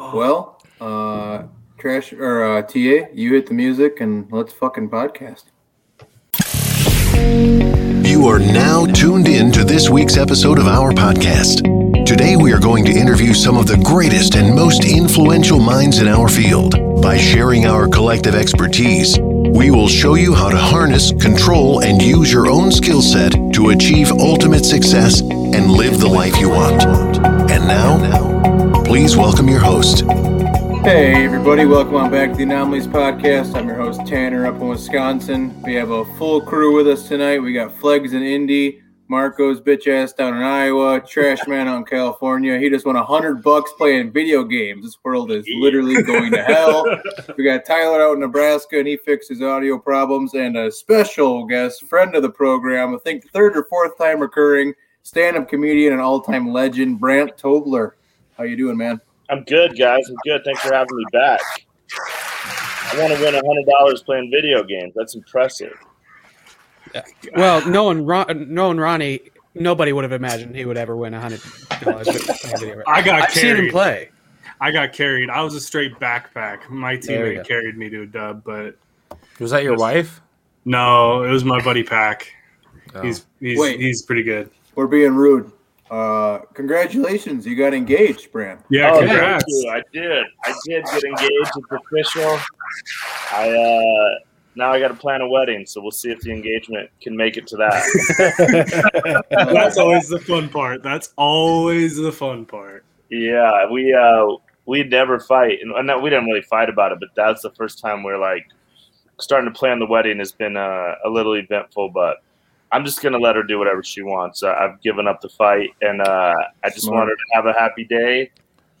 Well, uh, trash or uh, TA, you hit the music and let's fucking podcast. You are now tuned in to this week's episode of our podcast. Today, we are going to interview some of the greatest and most influential minds in our field. By sharing our collective expertise, we will show you how to harness, control, and use your own skill set to achieve ultimate success and live the life you want. And now, please welcome your host. Hey, everybody, welcome on back to the Anomalies Podcast. I'm your host, Tanner, up in Wisconsin. We have a full crew with us tonight. We got Flegs in Indy, Marco's bitch ass down in Iowa, Trash Man out in California. He just won a hundred bucks playing video games. This world is literally going to hell. We got Tyler out in Nebraska, and he fixes audio problems. And a special guest, friend of the program, I think third or fourth time recurring, stand-up comedian and all-time legend, Brandt Tobler. How you doing, man? I'm good, guys. I'm good. Thanks for having me back. I want to win hundred dollars playing video games. That's impressive. Well, knowing Ron, knowing Ronnie, nobody would have imagined he would ever win a hundred dollars. I got I've seen him play. I got carried. I was a straight backpack. My teammate carried me to a dub, but Was that your wife? no, it was my buddy Pack. Oh. He's he's Wait. he's pretty good. We're being rude. Uh, congratulations, you got engaged, Brandt. Yeah, oh, thank congrats. you. I did. I did get engaged. It's official. I uh, now I got to plan a wedding, so we'll see if the engagement can make it to that. That's always the fun part. That's always the fun part. yeah, we uh, we never fight, and no, we didn't really fight about it, but that's the first time we're like starting to plan the wedding has been uh, a little eventful, but. I'm just gonna let her do whatever she wants. Uh, I've given up the fight, and uh, I just Smart. want her to have a happy day,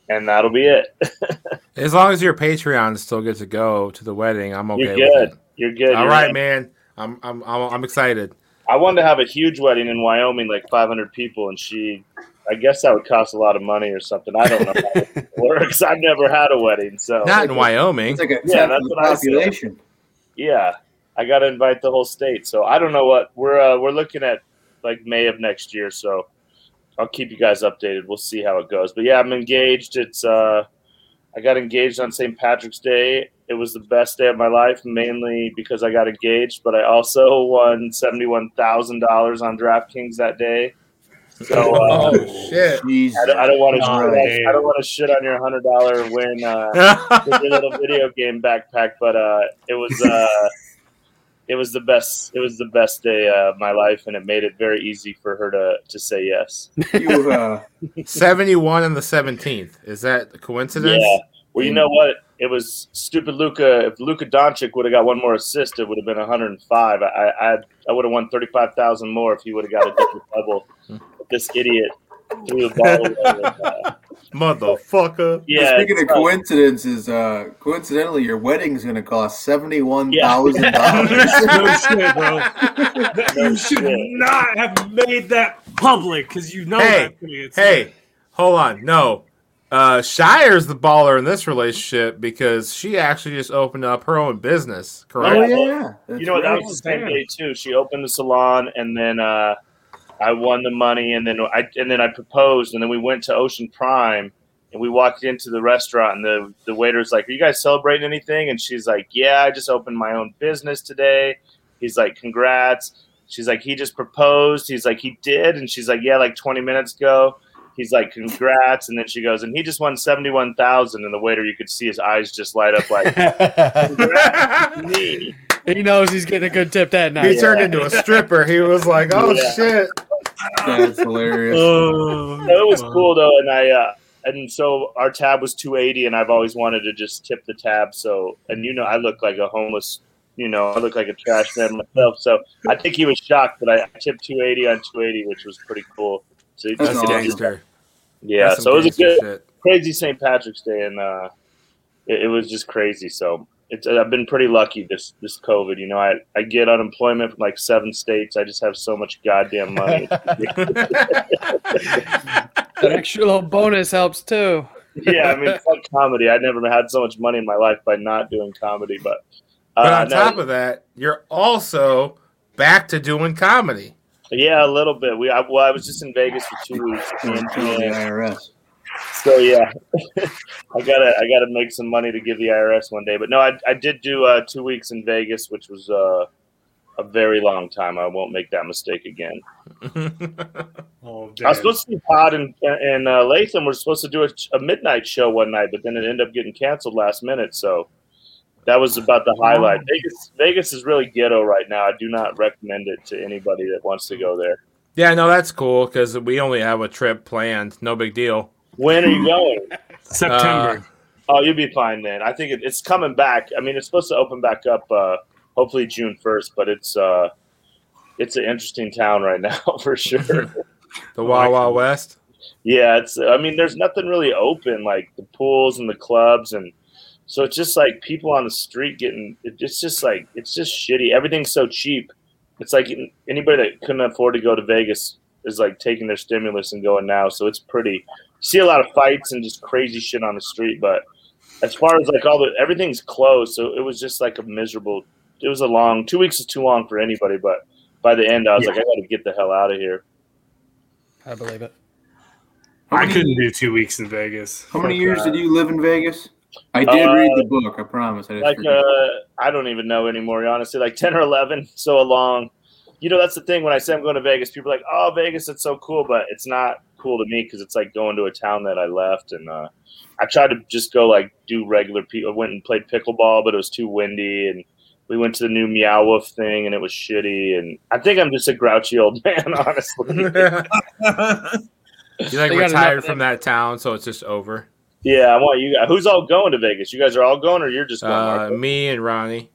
and that'll be it. As long as your Patreon still get to go to the wedding, I'm okay You're with good. it. You're good. All You're right, right. man. I'm I'm I'm, I'm excited. I wanted to have a huge wedding in Wyoming, like 500 people, and she, I guess that would cost a lot of money or something. I don't know how it works. I've never had a wedding, so Not in Wyoming. It's like a Yeah, that's of the what I said. population. yeah, I got to invite the whole state. So I don't know what we're uh, we're looking at, like May of next year. So I'll keep you guys updated. We'll see how it goes. But yeah, I'm engaged. It's uh, I got engaged on St. Patrick's Day. It was the best day of my life, mainly because I got engaged, but I also won seventy-one thousand dollars on DraftKings that day. So uh, oh shit! I don't, I don't want to. Shit. I don't want to shit on your hundred dollar win uh, with your little video game backpack, but uh, it was uh, it was the best. It was the best day of my life, and it made it very easy for her to to say yes. You, uh, Seventy-one and the seventeenth. Is that a coincidence? Yeah. Well, you know what? It was stupid. Luka. If Luka Doncic would have got one more assist, it would have been 105. I I, I would have won 35,000 more if he would have got a double double. But this idiot threw the ball away. with, uh, Motherfucker. yeah. speaking of it's, coincidences, uh, coincidentally, your wedding's going to cost seventy-one Yeah. thousand no dollars. shit, bro. No you should shit. not have made that public because you know Hey, that's gonna Hey, hold on. No. Uh, Shire's the baller in this relationship because she actually just opened up her own business. Correct? Oh Yeah. yeah, That's you know what? That was the same day too. She opened the salon, and then uh, I won the money, and then I and then I proposed, and then we went to Ocean Prime, and we walked into the restaurant, and the the waiter's like, "Are you guys celebrating anything?" And she's like, "Yeah, I just opened my own business today." He's like, "Congrats." She's like, "He just proposed." He's like, "He did," and she's like, "Yeah, like 20 minutes ago." He's like, "Congrats!" And then she goes, "And he just won seventy-one thousand. And the waiter, you could see his eyes just light up like, "Congrats, me." he knows he's getting a good tip that night." He night. turned into a stripper. He was like, "Oh Yeah. shit!" That's hilarious. Oh, No, it was cool though, and I uh, and so our tab was two eighty, and I've always wanted to just tip the tab. So, and you know, I look like a homeless, you know, I look like a trash man myself. So I think he was shocked that I tipped two eighty on two eighty, which was pretty cool. So That's just- awesome. Gangster. yeah, That's so it was a good, shit. crazy St. Patrick's Day, and uh, it, it was just crazy. So. It's, I've been pretty lucky this this COVID. You know, I, I get unemployment from like seven states. I just have so much goddamn money. That extra little bonus helps too. yeah, I mean, fuck comedy. I never had so much money in my life by not doing comedy. But, uh, But on no, top of that, you're also back to doing comedy. yeah, a little bit. We, I, well, I was just in Vegas for two weeks, and, the and IRS. So yeah, I gotta I gotta make some money to give the IRS one day. But no, I I did do uh, two weeks in Vegas, which was uh, a very long time. I won't make that mistake again. Oh, I was supposed to see Todd and and uh, Latham were supposed to do a, a midnight show one night, but then it ended up getting canceled last minute. So that was about the highlight. Vegas Vegas is really ghetto right now. I do not recommend it to anybody that wants to go there. yeah, no, that's cool because we only have a trip planned. No big deal. When are you going? September. Oh, you'll be fine then. I think it, it's coming back. I mean, it's supposed to open back up uh, hopefully June first, but it's uh, it's an interesting town right now for sure. The Wild Wild West. yeah, it's. I mean, there's nothing really open like the pools and the clubs, and so it's just like people on the street getting. It's just like it's just shitty. Everything's so cheap. It's like anybody that couldn't afford to go to Vegas is like taking their stimulus and going now. So it's pretty. You see a lot of fights and just crazy shit on the street, but as far as like all the everything's closed, so it was just like a miserable. It was a long two weeks is too long for anybody, but by the end, I was Yeah. like, I got to get the hell out of here. I believe it. I couldn't do two weeks in Vegas. How many years did you live in Vegas? I did Uh, read the book. I promise. I like uh i don't even know anymore honestly like 10 or 11 so long you know that's the thing when i say i'm going to vegas people are like oh vegas it's so cool but it's not cool to me because it's like going to a town that i left and uh i tried to just go like do regular people i went and played pickleball but it was too windy and we went to the new meow wolf thing and it was shitty and i think i'm just a grouchy old man honestly. You like They retired from that town, so it's just over. yeah i want you guys who's all going to vegas? You guys are all going or you're just going Uh, me and Ronnie,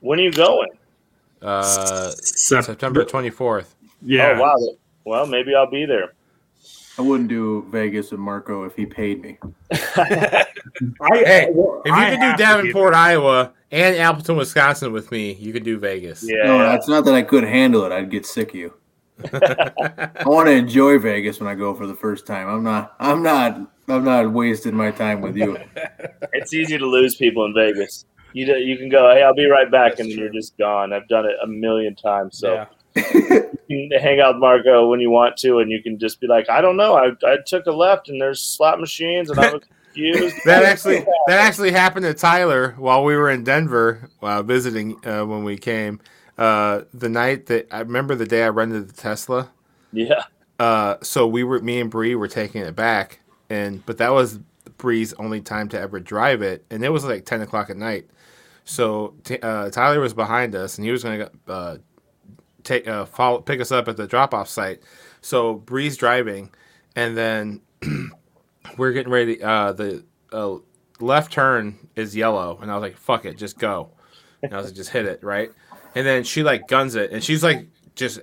when are you going? Uh, Sep- September twenty fourth. Yeah. oh wow. Well maybe i'll be there I wouldn't do Vegas and Marco if he paid me. I, Hey, well, If you I could have do to Davenport, Iowa, and Appleton, Wisconsin with me, you could do Vegas. yeah No, it's not that I could handle it. I'd get sick of you. I want to enjoy Vegas when I go for the first time. I'm not. I'm not. I'm not wasting my time with you. It's easy to lose people in Vegas. You do- you can go, hey, I'll be right back, and then you're just gone. I've done it a million times. So yeah. You can hang out with Marco when you want to, and you can just be like, I don't know, I, I took a left, and there's slot machines, and I was confused. that actually that actually happened to Tyler while we were in Denver while visiting uh, when we came. Uh, the night that I remember the day I rented the Tesla. yeah, Uh, so we were me and Bree were taking it back, and but that was Bree's only time to ever drive it, and it was like ten o'clock at night. So t- uh, Tyler was behind us, and he was going to uh, take uh, follow, pick us up at the drop off site. So Bree's driving, and then we're getting ready. Uh, the uh, left turn is yellow, and I was like, "Fuck it, just go." And I was like, "Just hit it, right?" And then she like guns it, and she's like, just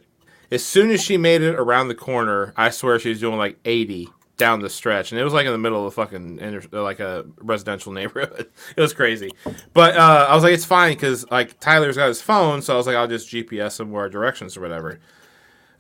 as soon as she made it around the corner, I swear she was doing like 80 down the stretch, and it was like in the middle of the fucking inter- like a residential neighborhood. It was crazy, but uh, I was like, it's fine because like Tyler's got his phone, so I was like, I'll just GPS him where directions or whatever.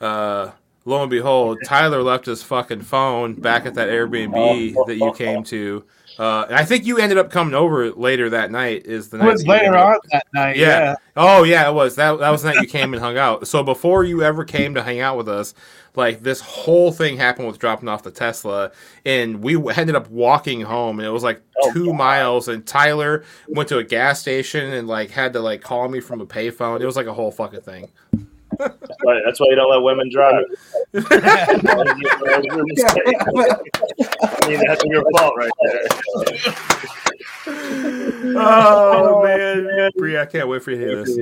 Uh, lo and behold, Tyler left his fucking phone back at that Airbnb that you came to. Uh, I think you ended up coming over later that night. Is the It night was later on that night. yeah. Yeah. Oh yeah, it was. That that was the night you came and hung out. So before you ever came to hang out with us, like this whole thing happened with dropping off the Tesla, and we ended up walking home, and it was like Oh, two miles. And Tyler went to a gas station and like had to like call me from a payphone. It was like a whole fucking thing. That's why, that's why you don't let women drive. I mean, that's your fault right there. Oh man, Bree, I can't wait for you to hear this.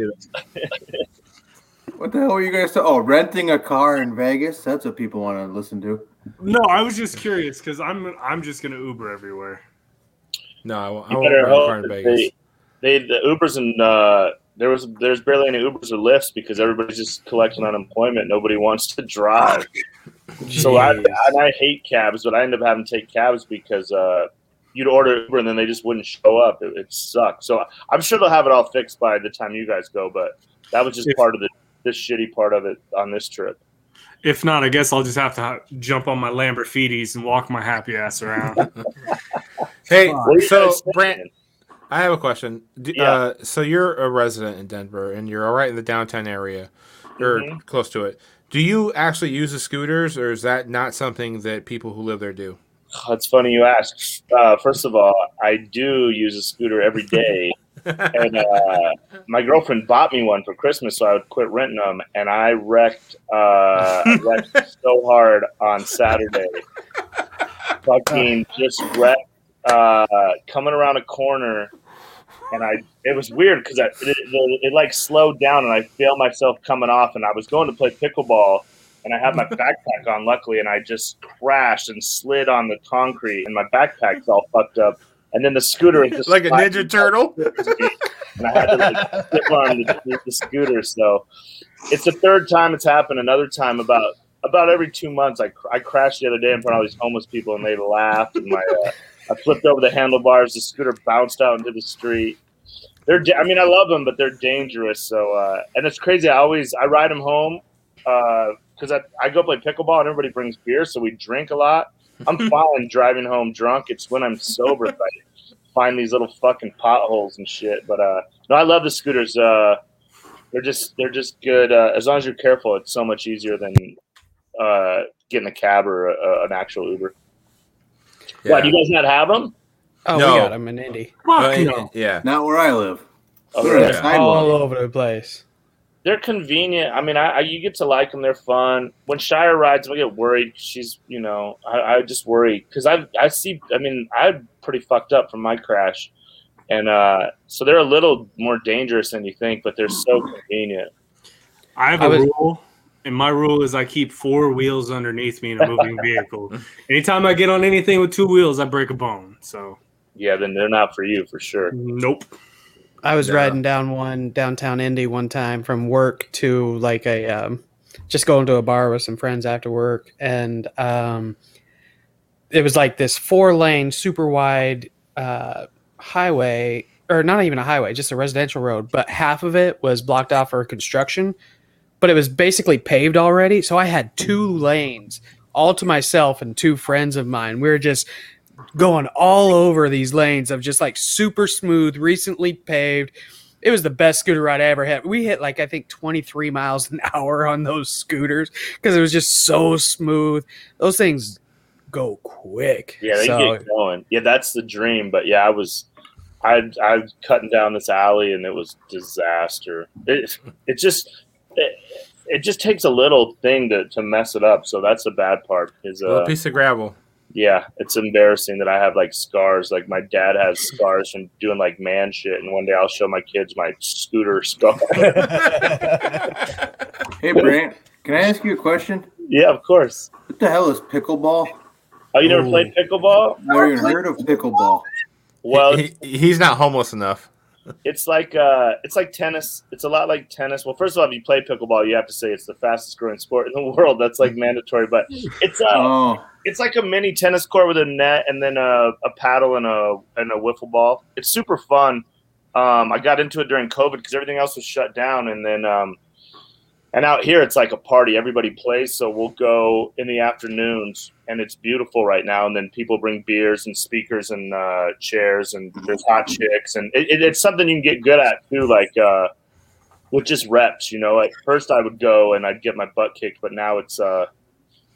What the hell are you guys? talking? Oh, renting a car in Vegas. That's what people want to listen to. No, I was just curious because I'm I'm just gonna Uber everywhere. No, I, won't- I You won't rent a car hope in that Vegas. they, they the Ubers and uh, there was there's barely any Ubers or Lyfts because everybody's just collecting unemployment. Nobody wants to drive. So I, and I hate cabs, but I end up having to take cabs because uh, you'd order Uber and then they just wouldn't show up. It, it sucks. So I'm sure they'll have it all fixed by the time you guys go. But that was just If- part of the this shitty part of it on this trip. If not, I guess I'll just have to ha- jump on my Lamborghinis and walk my happy ass around. Hey, What are you so guys Brandt, thinking? I have a question. Do, Yeah. uh, so you're a resident in Denver, and you're all right in the downtown area, or Mhm. close to it. Do you actually use the scooters, or is that not something that people who live there do? Oh, it's funny you ask. Uh, first of all, I do use a scooter every day, and uh, my girlfriend bought me one for Christmas, so I would quit renting them. And I wrecked, uh, I wrecked so hard on Saturday. Fucking just wrecked, uh, coming around a corner, and I. It was weird because it, it, it like slowed down, and I feel myself coming off, and I was going to play pickleball and I had my backpack on, luckily, and I just crashed and slid on the concrete, and my backpack's all fucked up. And then the scooter is just like a Ninja Turtle. and I had to like stick on the, the scooter. So it's the third time it's happened. Another time about about every two months, I, I crashed the other day in front of all these homeless people, and they laughed. And my uh, I flipped over the handlebars. The scooter bounced out into the street. They're, I mean, I love them, but they're dangerous. So, uh, and it's crazy. I always I ride them home because I, I go play pickleball and everybody brings beer, so we drink a lot. I'm fine driving home drunk. It's when I'm sober that I find these little fucking potholes and shit. But uh, no, I love the scooters. Uh, they're just they're just good. Uh, as long as you're careful, it's so much easier than uh, getting a cab or a, an actual Uber. Yeah. Why do you guys not have them? Oh, No. we got them in Indy. Fuck no. Yeah. Not where I live. Oh, They're on really? the sidewalk. All over the place. They're convenient. I mean, I, I you get to like them. They're fun. When Shire rides, I get worried. She's, you know, I, I just worry because I I see. I mean, I'm pretty fucked up from my crash, and uh, so they're a little more dangerous than you think, but they're so convenient. I have I a was- rule, and my rule is I keep four wheels underneath me in a moving vehicle. Anytime I get on anything with two wheels, I break a bone. So, Yeah, then they're not for you for sure. nope. I was Yeah. riding down one downtown Indy one time from work to like a um, just going to a bar with some friends after work, and um, it was like this four lane, super wide uh, highway, or not even a highway, just a residential road, but half of it was blocked off for construction, but it was basically paved already. So I had two lanes all to myself and two friends of mine. We were just going all over these lanes of just like super smooth, recently paved. It was the best scooter ride I ever had. We hit like I think 23 miles an hour on those scooters because it was just so smooth. Those things go quick. Yeah, they So, get going. Yeah, that's the dream. But yeah, I was, I I was cutting down this alley and it was disaster. It it just it, it just takes a little thing to, to mess it up. So that's the bad part. Is A little uh, piece of gravel. yeah, it's embarrassing that I have like scars. Like my dad has scars from doing like man shit, and one day I'll show my kids my scooter scar. Hey, Brandt, can I ask you a question? yeah, of course. What the hell is pickleball? Oh, you never Ooh. played pickleball? Never even heard of pickleball. Well, he, he's not homeless enough. It's like uh, it's like tennis. It's a lot like tennis. Well, first of all, if you play pickleball, you have to say it's the fastest growing sport in the world. That's like mandatory. But it's uh, Oh, it's like a mini tennis court with a net and then a, a paddle and a and a wiffle ball. It's super fun. Um, I got into it during COVID because everything else was shut down, and then um, and out here it's like a party. Everybody plays, so we'll go in the afternoons, and it's beautiful right now. And then people bring beers and speakers and uh, chairs, and there's hot chicks, and it, it, it's something you can get good at too, like uh, with just reps. You know, at first I would go and I'd get my butt kicked, but now it's uh,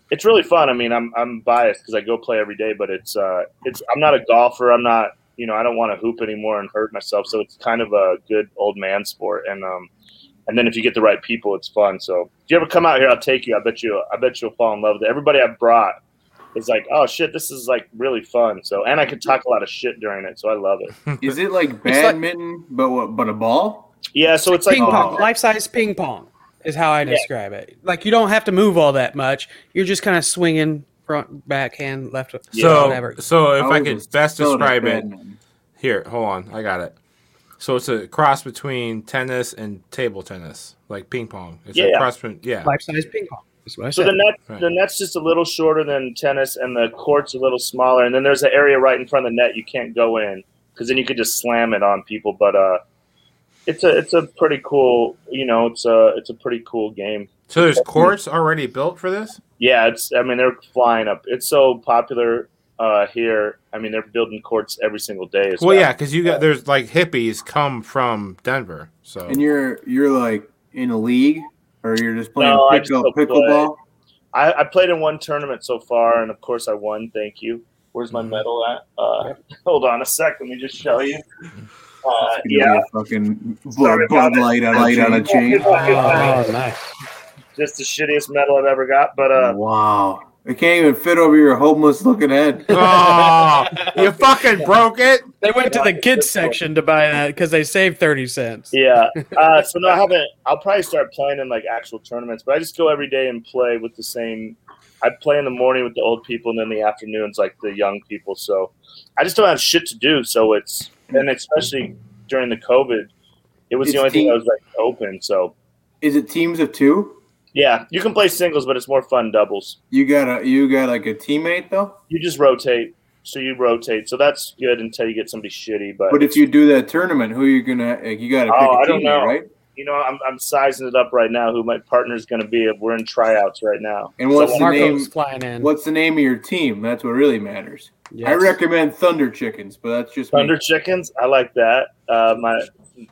it's really fun. I mean, I'm I'm biased because I go play every day, but it's uh, it's I'm not a golfer. I'm not, you know, I don't want to hoop anymore and hurt myself. So it's kind of a good old man sport. And um, and then if you get the right people, it's fun. So if you ever come out here, I'll take you. I bet you, I bet you'll fall in love with it. Everybody I've brought is like, oh shit, this is like really fun. So and I can talk a lot of shit during it, so I love it. is it like like- badminton, but what? But a ball? Yeah, so it's like ping pong, Oh. life size ping pong is how I describe it. Like you don't have to move all that much. You're just kind of swinging front, backhand, left, So, whatever. so if I would could best spell it as describe it, here, hold on, I got it. So it's a cross between tennis and table tennis, like ping pong. It's Yeah, a cross between, yeah. Life size ping pong. That's what I So said. the net, Right. the net's just a little shorter than tennis, and the court's a little smaller. And then there's an area right in front of the net you can't go in because then you could just slam it on people. But uh, it's a it's a pretty cool, you know, it's a it's a pretty cool game. So there's courts already built for this. Yeah, it's I mean they're flying up. It's so popular uh, here. I mean they're building courts every single day. As Well, yeah, because you got there's like hippies come from Denver, so And you're you're like in a league, or you're just playing No, I just go pickleball. I, I played in one tournament so far, and of course I won. Thank you. Where's my medal at? Uh, hold on a sec. Let me just show you. Uh, yeah, know, fucking Sorry blood, about Bud Light on, light on a chain. Oh, nice. just the shittiest medal I've ever got. But uh, Wow. It can't even fit over your homeless looking head. Oh, you fucking broke it. They went to the kids section to buy that because they saved thirty cents. yeah. Uh, so no, I haven't. I'll probably start playing in like actual tournaments, but I just go every day and play with the same. I play in the morning with the old people, and then the afternoons like the young people. So I just don't have shit to do. So it's and especially during the COVID, it was It's the only thing that was like open. So Is it teams of two? Yeah, you can play singles, but it's more fun doubles. You got a you got like a teammate though. You just rotate. So you rotate. So that's good until you get somebody shitty. But, But if you do that tournament, who you gonna? Like, you got to pick Oh, a I don't teammate, know. right? you know, I'm, I'm sizing it up right now. Who my partner's going to be? if We're in tryouts right now. And what's the Marco's name? flying in. What's the name of your team? That's what really matters. I recommend Thunder Chickens, but that's just me. Thunder chickens. I like that. Uh, my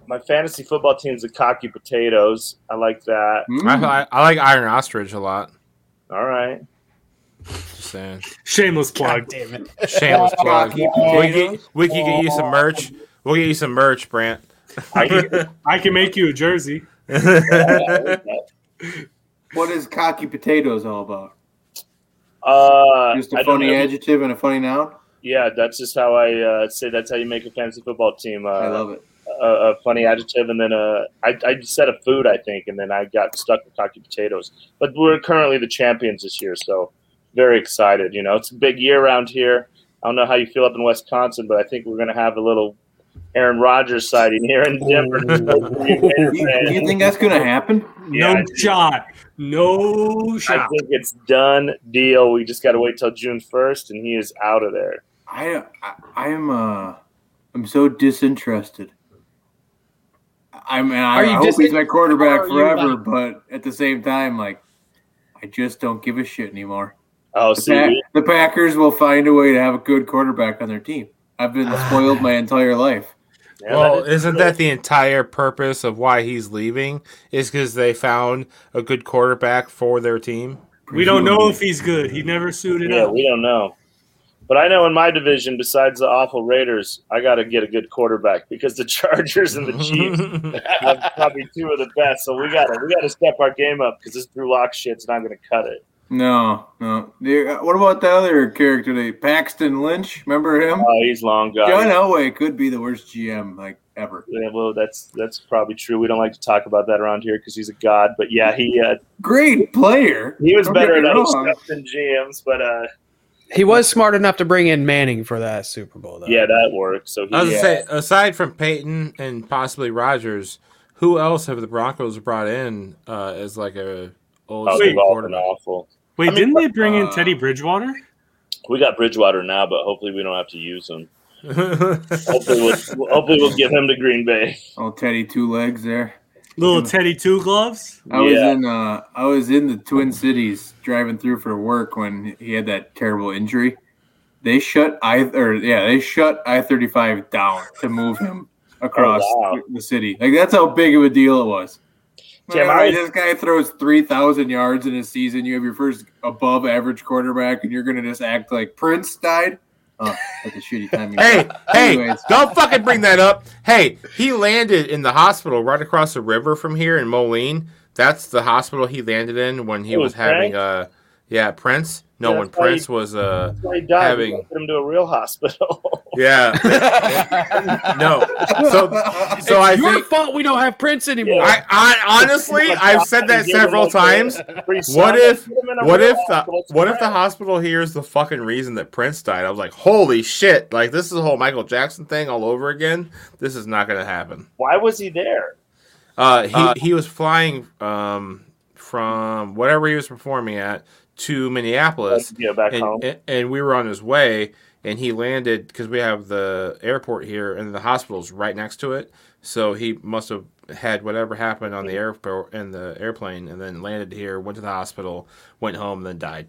my fantasy football team's the cocky potatoes. I like that. Mm. I, I, I like Iron Ostrich a lot. All right. Just saying. Shameless God plug. damn it. Shameless plug. Cocky We get, we can get you some merch. We'll get you some merch, Brandt. I can, I can make you a jersey. What is cocky potatoes all about? uh, Just I a don't funny adjective and a funny noun. Yeah, that's just how I uh, say. That's how you make a fantasy football team. Uh, I love it. A, a funny adjective, and then uh, I, I said a food, I think, and then I got stuck with cocky potatoes. But we're currently the champions this year, so very excited. You know, it's a big year around here. I don't know how you feel up in Wisconsin, but I think we're going to have a little Aaron Rodgers sighting here in Denver. Do you, you think that's gonna happen? Yeah, no I do. shot. No I shot. think it's done deal. We just got to wait till June first, and he is out of there. I I, I am uh I'm so disinterested. I mean, I, Are you I hope he's my quarterback are you forever, like- but at the same time, like, I just don't give a shit anymore. Oh, The, see, Pack- the Packers will find a way to have a good quarterback on their team. I've been ah, spoiled my entire life. yeah, well, that is isn't true. that the entire purpose of why he's leaving? Is because they found a good quarterback for their team? We don't know if he's good. He never suited Yeah, up. we don't know. But I know in my division, besides the awful Raiders, I got to get a good quarterback because the Chargers and the Chiefs have probably two of the best. So we got to we got to step our game up because this Drew Lock shit's not going to cut it. No, no. What about that other character, the Paxton Lynch? Remember him? Oh, he's long gone. John Elway could be the worst GM like ever. Yeah, well, that's that's probably true. We don't like to talk about that around here because he's a god. But yeah, he uh, Great player. he was Don't better get at me other stuff than GMs. But uh, He was smart enough to bring in Manning for that Super Bowl, though. yeah, that worked. So he, I was yeah. gonna say, aside from Peyton and possibly Rodgers, who else have the Broncos brought in uh, as like a old oh, they've all been quarterback? awful. Wait, I mean, didn't they bring in uh, Teddy Bridgewater? We got Bridgewater now, but hopefully we don't have to use him. Hopefully we'll, hopefully we'll get him to Green Bay. Oh, Teddy Two Legs there. Little Teddy Two Gloves? I was Yeah. in uh I was in the Twin Cities driving through for work when he had that terrible injury. They shut I or yeah, they shut I thirty five down to move him across Oh, wow. the city. Like that's how big of a deal it was. Tim, All right, I- this guy throws three thousand yards in a season. You have your first above average quarterback, and you're gonna just act like Prince died. Oh, that's a shitty timing. hey, hey, don't fucking bring that up. Hey, he landed in the hospital right across the river from here in Moline. That's the hospital he landed in when he Oh, was having Frank? Uh, uh yeah, Prince. No, Yeah, when that's why Prince was uh he died. Having- We put him to a real hospital. yeah. no. So so I Your think fault we don't have Prince anymore. I, I honestly I've said that several times. What if what if the what if the hospital hears the fucking reason that Prince died? I was like, holy shit! Like this is the whole Michael Jackson thing all over again. This is not gonna happen. Why was he there? Uh, he he was flying um from whatever he was performing at to Minneapolis, Yeah, back home. and, and we were on his way, and he landed because we have the airport here, and the hospital's right next to it. So he must have had whatever happened on the mm-hmm. airport in the airplane, and then landed here, went to the hospital, went home, then died.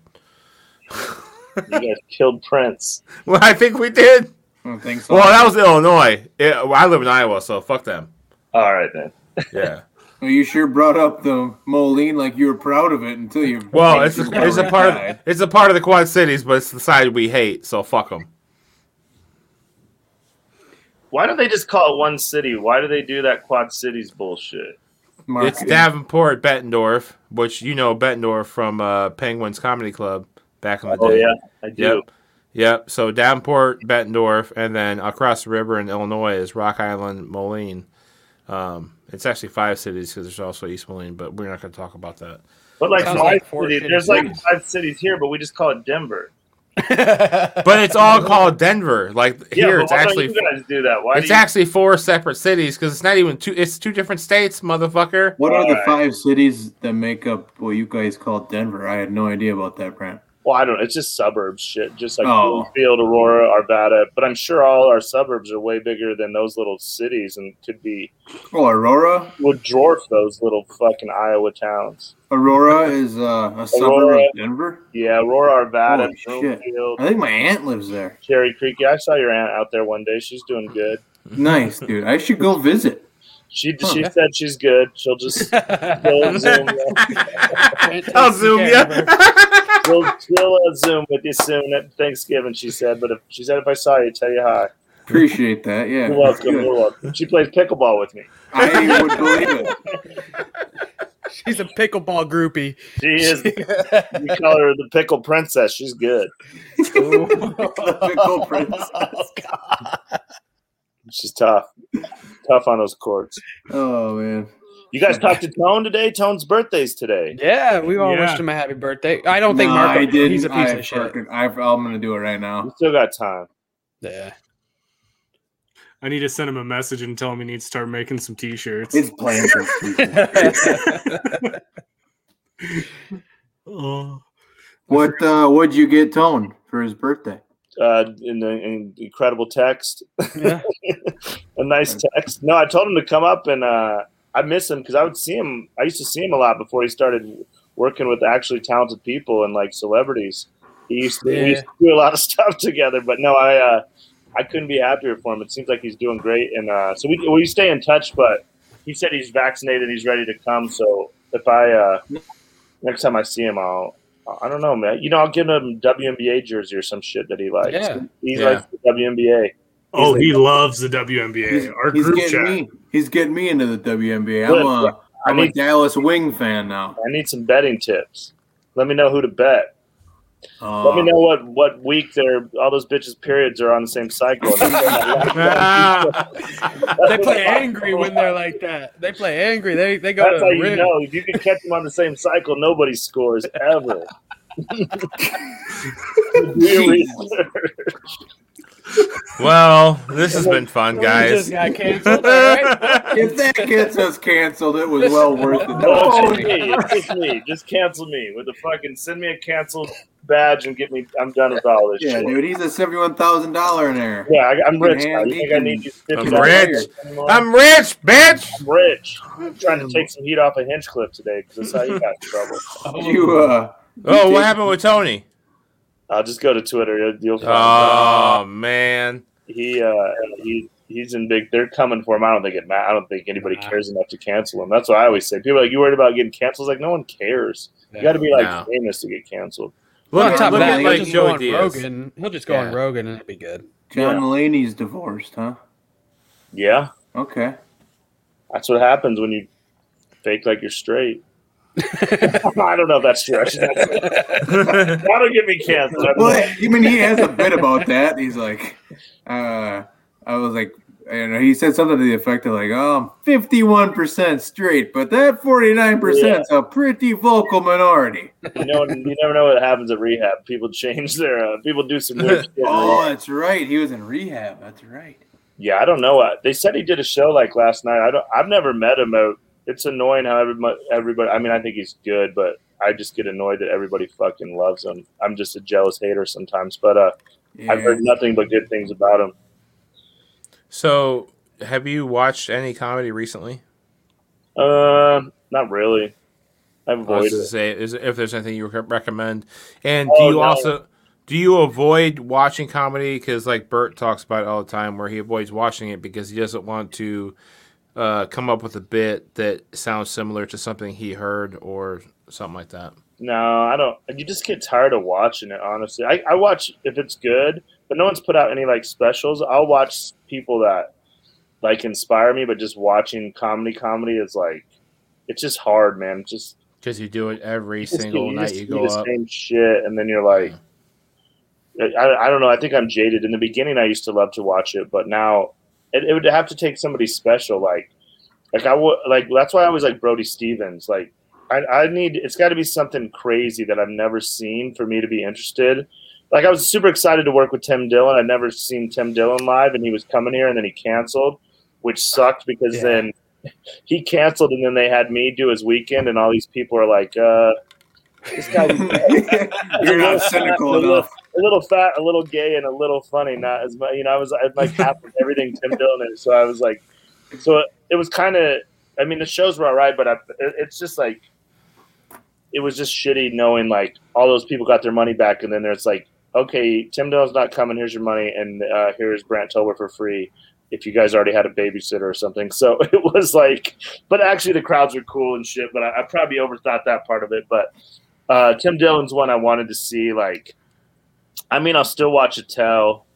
You guys killed Prince. Well, I think we did. I think so. Well, that was Illinois. It, well, I live in Iowa, so fuck them. All right then. Yeah. Well, you sure brought up the Moline like you were proud of it until you. Well, it's a, it's a part of it's a part of the Quad Cities, but it's the side we hate. So fuck them. Why don't they just call it one city? Why do they do that Quad Cities bullshit? It's Davenport, Bettendorf, which you know Bettendorf from uh, Penguins Comedy Club back in the Oh day. Oh yeah, I do. Yep. Yep. So Davenport, Bettendorf, and then across the river in Illinois is Rock Island, Moline. Um, it's actually five cities because there's also East Moline, but we're not going to talk about that. But like Sounds five like four cities, shitty there's like five cities here, but we just call it Denver. But it's all called Denver. Like here, it's but why don't actually you guys do that? Why it's do you? actually four separate cities because it's not even two. It's two different states, motherfucker. What are the five cities that make up what you guys call Denver? I had no idea about that, Brent. Well, I don't know. It's just suburbs shit, just like Oh. Broomfield, Aurora, Arvada. But I'm sure all our suburbs are way bigger than those little cities, and could be Oh, Aurora. would dwarf those little fucking Iowa towns. Aurora is uh, a suburb Aurora. of Denver. Yeah, Aurora, Arvada, shit. Broomfield, I think my aunt lives there. Cherry Creek. Yeah, I saw your aunt out there one day. She's doing good. Nice, dude. I should go visit. She Huh. she said she's good. She'll just she'll zoom. I'll zoom you. We'll, we'll uh, zoom with you soon at Thanksgiving. She said, but if she said if I saw you, tell you hi. Appreciate that. Yeah. You're welcome. You're welcome. She plays pickleball with me. I would believe it. She's a pickleball groupie. She is. We call her the pickle princess. She's good. Pickle princess. She's tough. Tough on those courts. Oh man. You guys talked to Tone today. Tone's birthday's today. Yeah, we all Yeah. wished him a happy birthday. I don't think No, Marco. I didn't. He's a piece I of shit. fucking- I, I'm gonna do it right We now. still got time. Yeah. I need to send him a message and tell him he needs to start making some t-shirts. He's playing for season. oh. What uh what'd you get Tone for his birthday? Uh, in the in incredible text, yeah. a nice text. No, I told him to come up, and uh, I miss him because I would see him. I used to see him a lot before he started working with actually talented people and like celebrities. He used to, we used to do a lot of stuff together. But no, I uh, I couldn't be happier for him. It seems like he's doing great, and uh, so we we stay in touch. But he said he's vaccinated. He's ready to come. So if I uh, next time I see him, I'll. I don't know, man. You know, I'll give him a WNBA jersey or some shit that he likes. Yeah. He Yeah. likes the WNBA. Oh, He's he loves the WNBA. He's, Our he's group getting chat. me. He's getting me into the WNBA. Good. I'm a I I'm a need- Dallas Wing fan now. I need some betting tips. Let me know who to bet. Uh, Let me know what what week they're all those bitches periods are on the same cycle. They play angry when they're like that. They play angry. They they go That's to how the you rim. know. If you can catch them on the same cycle, nobody scores ever. Do your research. Well, this has been fun, We guys. just got canceled. all right? if that gets us canceled, it was well worth it. No, No, it's just me. It's just me. Just cancel me with the fucking send me a canceled badge and get me. I'm done with all this yeah, shit. dude, he's a seventy-one thousand dollar in there. Yeah, I, I'm rich. Man, now. You think I can- need you fifty I'm rich. anymore? I'm rich, bitch. I'm rich. I'm trying to take some heat off a Hinchcliffe today because that's how you got in trouble. You uh, Oh, what happened with Tony? I'll just go to Twitter. You'll, you'll find out. Oh man. he uh, he he's in big. They're coming for him. I don't think it. ma- I don't think anybody Nah. cares enough to cancel him. That's what I always say. People are like you worried about getting canceled? It's like no one cares. You got to be like No. famous to get canceled. Look, on at top look of that, at like just go Joey Diaz. Rogan. He'll just go Yeah. on Rogan and it'll be good. John Yeah. Mulaney's divorced, huh? Yeah, Okay. that's what happens when you fake like you're straight. I don't know if that's true. I should- That'll get me canceled. Well, I mean, he has a bit about that. He's like, uh, I was like, you know, he said something to the effect of like, oh, I'm 51% straight, but that 49% is a pretty vocal minority. you know, you never know what happens at rehab. People change their. Uh, people do some weird shit. Oh, that's right. He was in rehab. That's right. Yeah, I don't know. Uh, They said he did a show like last night. I don't. I've never met him. Uh, It's annoying how everybody. Everybody. I mean, I think he's good, but I just get annoyed that everybody fucking loves him. I'm just a jealous hater sometimes. But uh, I've heard nothing but good things about him. So, have you watched any comedy recently? Uh, not really. I I was avoid to say, is if there's anything you recommend, and Oh, do you no. also do you avoid watching comedy because like Bert talks about it all the time, where he avoids watching it because he doesn't want to uh, come up with a bit that sounds similar to something he heard or something like that? No, I don't. You just get tired of watching it. Honestly, I, I watch if it's good, but no one's put out any like specials. I'll watch people that like inspire me, but just watching comedy, comedy is like it's just hard, man. Just Because you do it every single night just you do go the up. same shit, and then you're like, I, I don't know. I think I'm jaded. In the beginning, I used to love to watch it, but now it, it would have to take somebody special, like like I would like. That's why I was like Brody Stevens. Like I, I need. It's got to be something crazy that I've never seen for me to be interested. Like I was super excited to work with Tim Dillon. I'd never seen Tim Dillon live, and he was coming here, and then he canceled, which sucked because Yeah. then he canceled, and then they had me do his weekend, and all these people are like, uh, "This guy." You're not cynical enough. A little fat, a little gay, and a little funny. Not as much, you know. I was I had, like half of everything Tim Dillon is, so I was like, so it was kind of. I mean, the shows were all right, but I, it- it's just like it was just shitty knowing like all those people got their money back, and then there's like, okay, Tim Dillon's not coming. Here's your money, and uh, here's Brandt Tobler for free. If you guys already had a babysitter or something, so it was like, but actually the crowds were cool and shit. But I, I probably overthought that part of it. But uh, Tim Dillon's one I wanted to see. Like, I mean, I'll still watch Attell.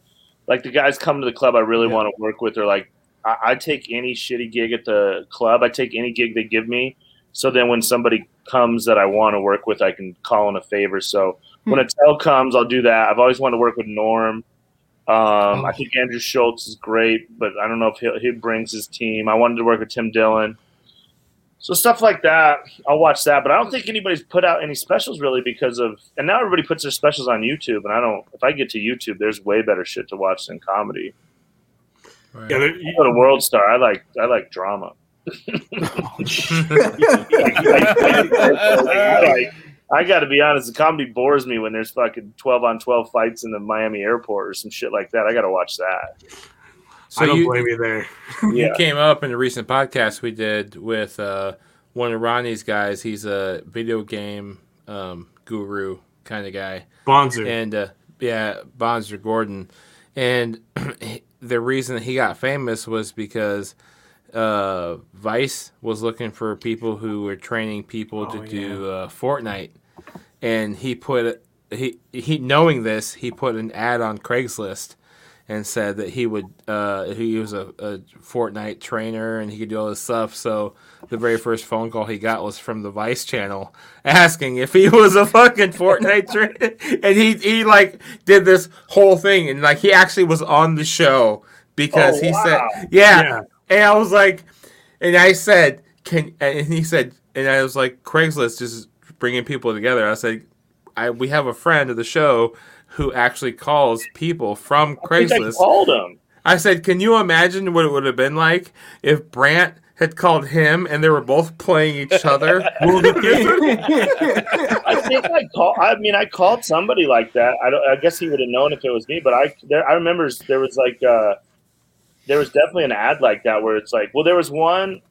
Like the guys come to the club I really Yeah. want to work with are like, I, I take any shitty gig at the club. I take any gig they give me. So then when somebody comes that I want to work with, I can call in a favor. So when Attell comes, I'll do that. I've always wanted to work with Norm. Um, I think Andrew Schulz is great, but I don't know if he he brings his team. I wanted to work with Tim Dillon. So stuff like that, I'll watch that. But I don't think anybody's put out any specials really because of. And now everybody puts their specials on YouTube, and I don't. If I get to YouTube, there's way better shit to watch than comedy. Right. Yeah, there- I go to World Star. I like I like drama. I got to be honest, the comedy bores me when there's fucking twelve on twelve fights in the Miami airport or some shit like that. I got to watch that. So I don't you, blame you there. Yeah. you came up in a recent podcast we did with uh, one of Ronnie's guys. He's a video game um, guru kind of guy. Bonzer. and uh, yeah, Bonzer Gordon, and the reason he got famous was because uh, Vice was looking for people who were training people to Oh, do uh, Fortnite, and he put he he knowing this he put an ad on Craigslist and said that he would uh, he was a, a Fortnite trainer and he could do all this stuff. So the very first phone call he got was from the Vice channel asking if he was a fucking Fortnite trainer, and he he like did this whole thing and like he actually was on the show because Oh, he wow. said yeah. Yeah. and I was like, and I said can and he said and I was like Craigslist just bringing people together. I said. I, we have a friend of the show who actually calls people from I think I Craigslist. called him. I said, "Can you imagine what it would have been like if Brant had called him and they were both playing each other?" I think I called. I mean, I called somebody like that. I don't. I guess he would have known if it was me. But I, there, I remember there was like, uh, there was definitely an ad like that where it's like, well, there was one.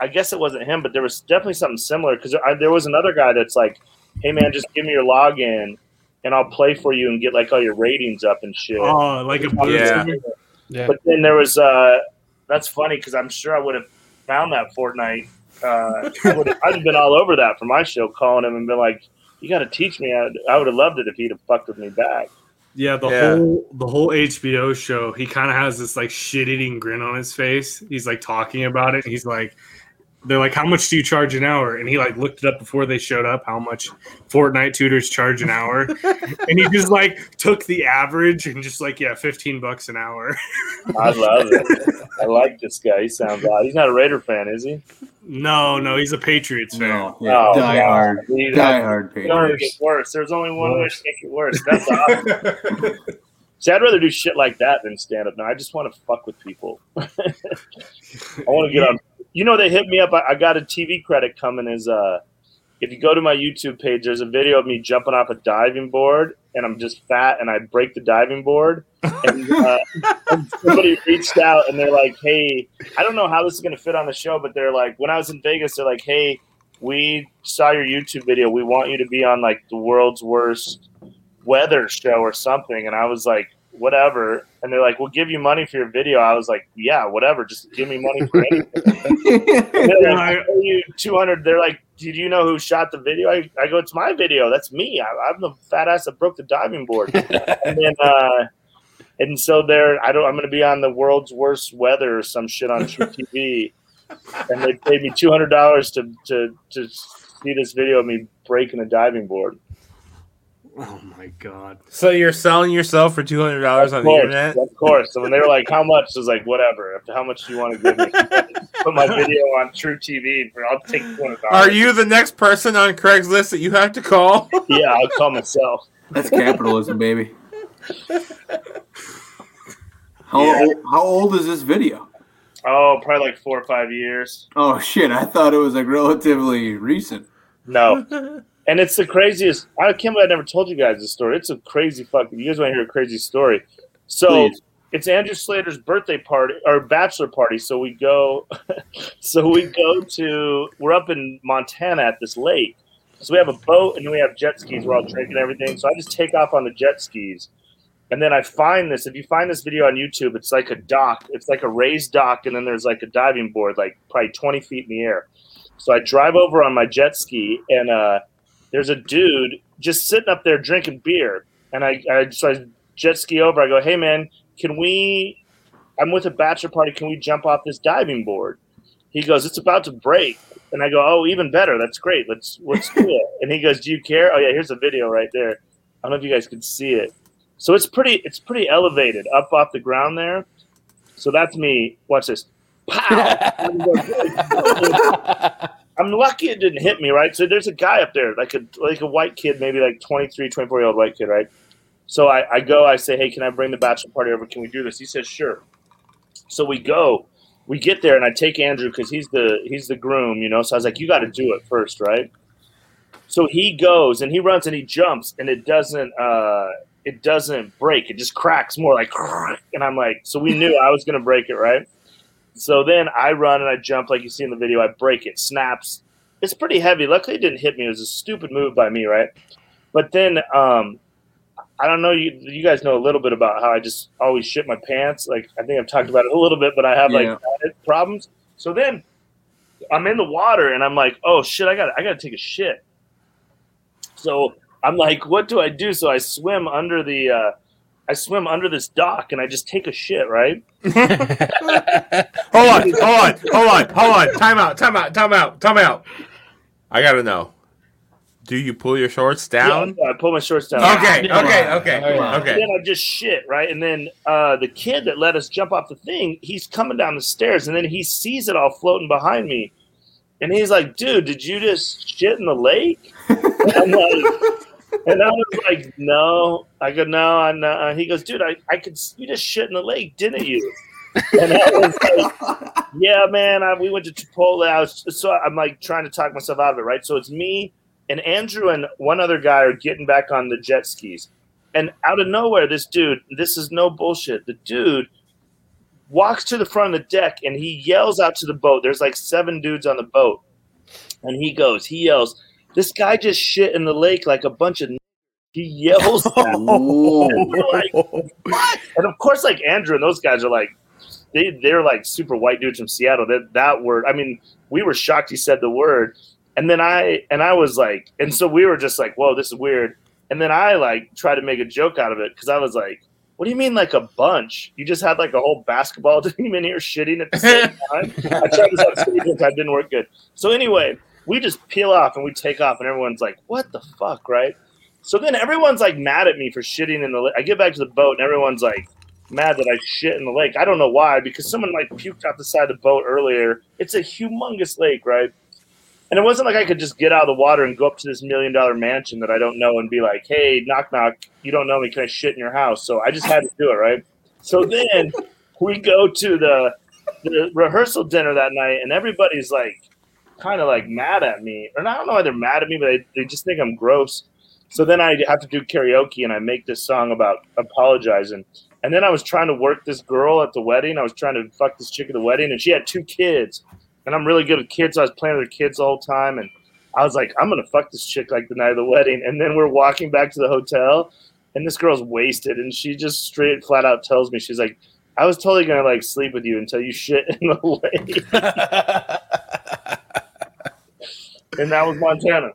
I guess it wasn't him, but there was definitely something similar because there was another guy that's like, hey man, just give me your login and I'll play for you and get like all your ratings up and shit. Oh, like a Yeah. Yeah. But then there was uh that's funny because I'm sure I would have found that Fortnite. Uh, I would have been all over that for my show, calling him and been like, "You got to teach me." I, I would have loved it if he'd have fucked with me back. Yeah, the Yeah. whole the whole HBO show, he kind of has this like shit eating grin on his face. He's like talking about it. He's like, they're like, "How much do you charge an hour?" And he like looked it up before they showed up how much Fortnite tutors charge an hour, and he just like took the average and just like, yeah, fifteen bucks an hour. I love it. I like this guy. He sounds odd. He's not a Raider fan, is he? no, no, he's a Patriots fan. no, yeah, Oh, die God. hard, He's- die hard, It's only Patriots. get worse. There's only one way to make it worse. That's awesome. See, I'd rather do shit like that than stand up. Now, I just want to fuck with people. I want to get on. You know, they hit me up. I, I got a TV credit coming. As uh, if you go to my YouTube page, there's a video of me jumping off a diving board, and I'm just fat, and I break the diving board. And, uh, and somebody reached out, and they're like, "Hey, I don't know how this is going to fit on the show, but they're like, when I was in Vegas, they're like, hey." We saw your YouTube video. We want you to be on like the world's worst weather show or something. And I was like, whatever. And they're like, we'll give you money for your video. I was like, yeah, whatever. Just give me money for anything. They're like, "I'll pay you 200. They're like, did you know who shot the video? I, I go, it's my video. That's me. I, I'm the fat ass that broke the diving board. and then, uh, and so they're, I don't, I'm going to be on the world's worst weather or some shit on truTV. And they paid me $200 to, to, to see this video of me breaking a diving board. Oh my god. So you're selling yourself for two hundred dollars on Of the course, internet? of course. So when they were like, "How much?" I was like, "Whatever. How much do you want to give me?" Put my video on truTV. For, I'll take two hundred Are you the next person on Craigslist that you have to call? Yeah, I'll call myself. That's capitalism, baby. How, Yeah. old, how old is this video? Oh, probably like four or five years. Oh shit! I thought it was like relatively recent. No, and it's the craziest. I can't believe I never told you guys this story. It's a crazy fucking. You guys want to hear a crazy story? So Please. it's Andrew Slater's birthday party or bachelor party. So we go, so we go to. We're up in Montana at this lake. So we have a boat and we have jet skis. We're all drinking everything. So I just take off on the jet skis, and then I find this. If you find this video on YouTube, it's like a dock. It's like a raised dock, and then there's like a diving board, like probably 20 feet in the air. So I drive over on my jet ski, and uh, there's a dude just sitting up there drinking beer. And I, I so I jet ski over. I go, "Hey man, can we? I'm with a bachelor party. Can we jump off this diving board?" He goes, "It's about to break." And I go, "Oh, even better. That's great. Let's let's do it." And he goes, "Do you care?" Oh yeah, here's a video right there. I don't know if you guys can see it. So it's pretty it's pretty elevated up off the ground there. So that's me. Watch this. Pow! I'm lucky it didn't hit me, right? So there's a guy up there, like a like a white kid, maybe like 23, 24 year old white kid, right? So I, I go, I say, hey, can I bring the bachelor party over? Can we do this? He says, sure. So we go, we get there, and I take Andrew because he's the he's the groom, you know. So I was like, you got to do it first, right? So he goes and he runs and he jumps, and it doesn't uh it doesn't break. It just cracks more like, and I'm like, so we knew I was gonna break it, right? So then I run and I jump like you see in the video. I break it, snaps. It's pretty heavy. Luckily, it didn't hit me. It was a stupid move by me, right? But then um, I don't know. You you guys know a little bit about how I just always shit my pants. Like I think I've talked about it a little bit, but I have like Yeah. diet problems. So then I'm in the water and I'm like, oh shit, I got I got to take a shit. So I'm like, what do I do? So I swim under the. Uh, I swim under this dock and I just take a shit, right? hold on, hold on, hold on, hold on. Time out, time out, time out, time out. I gotta know. Do you pull your shorts down? Yeah, I pull my shorts down. Okay, Come okay, on. okay, Come on. okay. then I just shit, right? And then uh, the kid that let us jump off the thing, he's coming down the stairs, and then he sees it all floating behind me, and he's like, "Dude, did you just shit in the lake?" And I'm like, and I was like, "No." I go, "No, I know." Uh, he goes, "Dude, I, I could. You just shit in the lake, didn't you?" And I was like, "Yeah, man. I, we went to Chipotle. I was so I'm like trying to talk myself out of it, right? So it's me and Andrew and one other guy are getting back on the jet skis." And out of nowhere, this dude, this is no bullshit. The dude walks to the front of the deck and he yells out to the boat. There's like seven dudes on the boat. And he goes, he yells, This guy just shit in the lake like a bunch of. n-" He yells like, what? And of course, like Andrew and those guys are like, they they're like super white dudes from Seattle. That that word. I mean, we were shocked he said the word. And then I and I was like, and so we were just like, whoa, this is weird. And then I like tried to make a joke out of it because I was like, what do you mean like a bunch? You just had like a whole basketball team in here shitting at the same time. I tried this stage one didn't work good. So anyway, we just peel off and we take off, and everyone's like, "What the fuck?" Right? So then everyone's like mad at me for shitting in the. lake. I get back to the boat, and everyone's like mad that I shit in the lake. I don't know why, because someone like puked off the side of the boat earlier. It's a humongous lake, right? And it wasn't like I could just get out of the water and go up to this million dollar mansion that I don't know and be like, "Hey, knock knock, you don't know me? Can I shit in your house?" So I just had to do it, right? So then we go to the the rehearsal dinner that night, and everybody's like, kind of like mad at me, or I don't know why they're mad at me, but they, they just think I'm gross. So then I have to do karaoke, and I make this song about apologizing. And then I was trying to work this girl at the wedding. I was trying to fuck this chick at the wedding, and she had two kids. And I'm really good with kids. So I was playing with her kids all the time, and I was like, I'm gonna fuck this chick like the night of the wedding. And then we're walking back to the hotel, and this girl's wasted, and she just straight flat out tells me she's like, I was totally gonna like sleep with you until you shit in the lake, and that was Montana.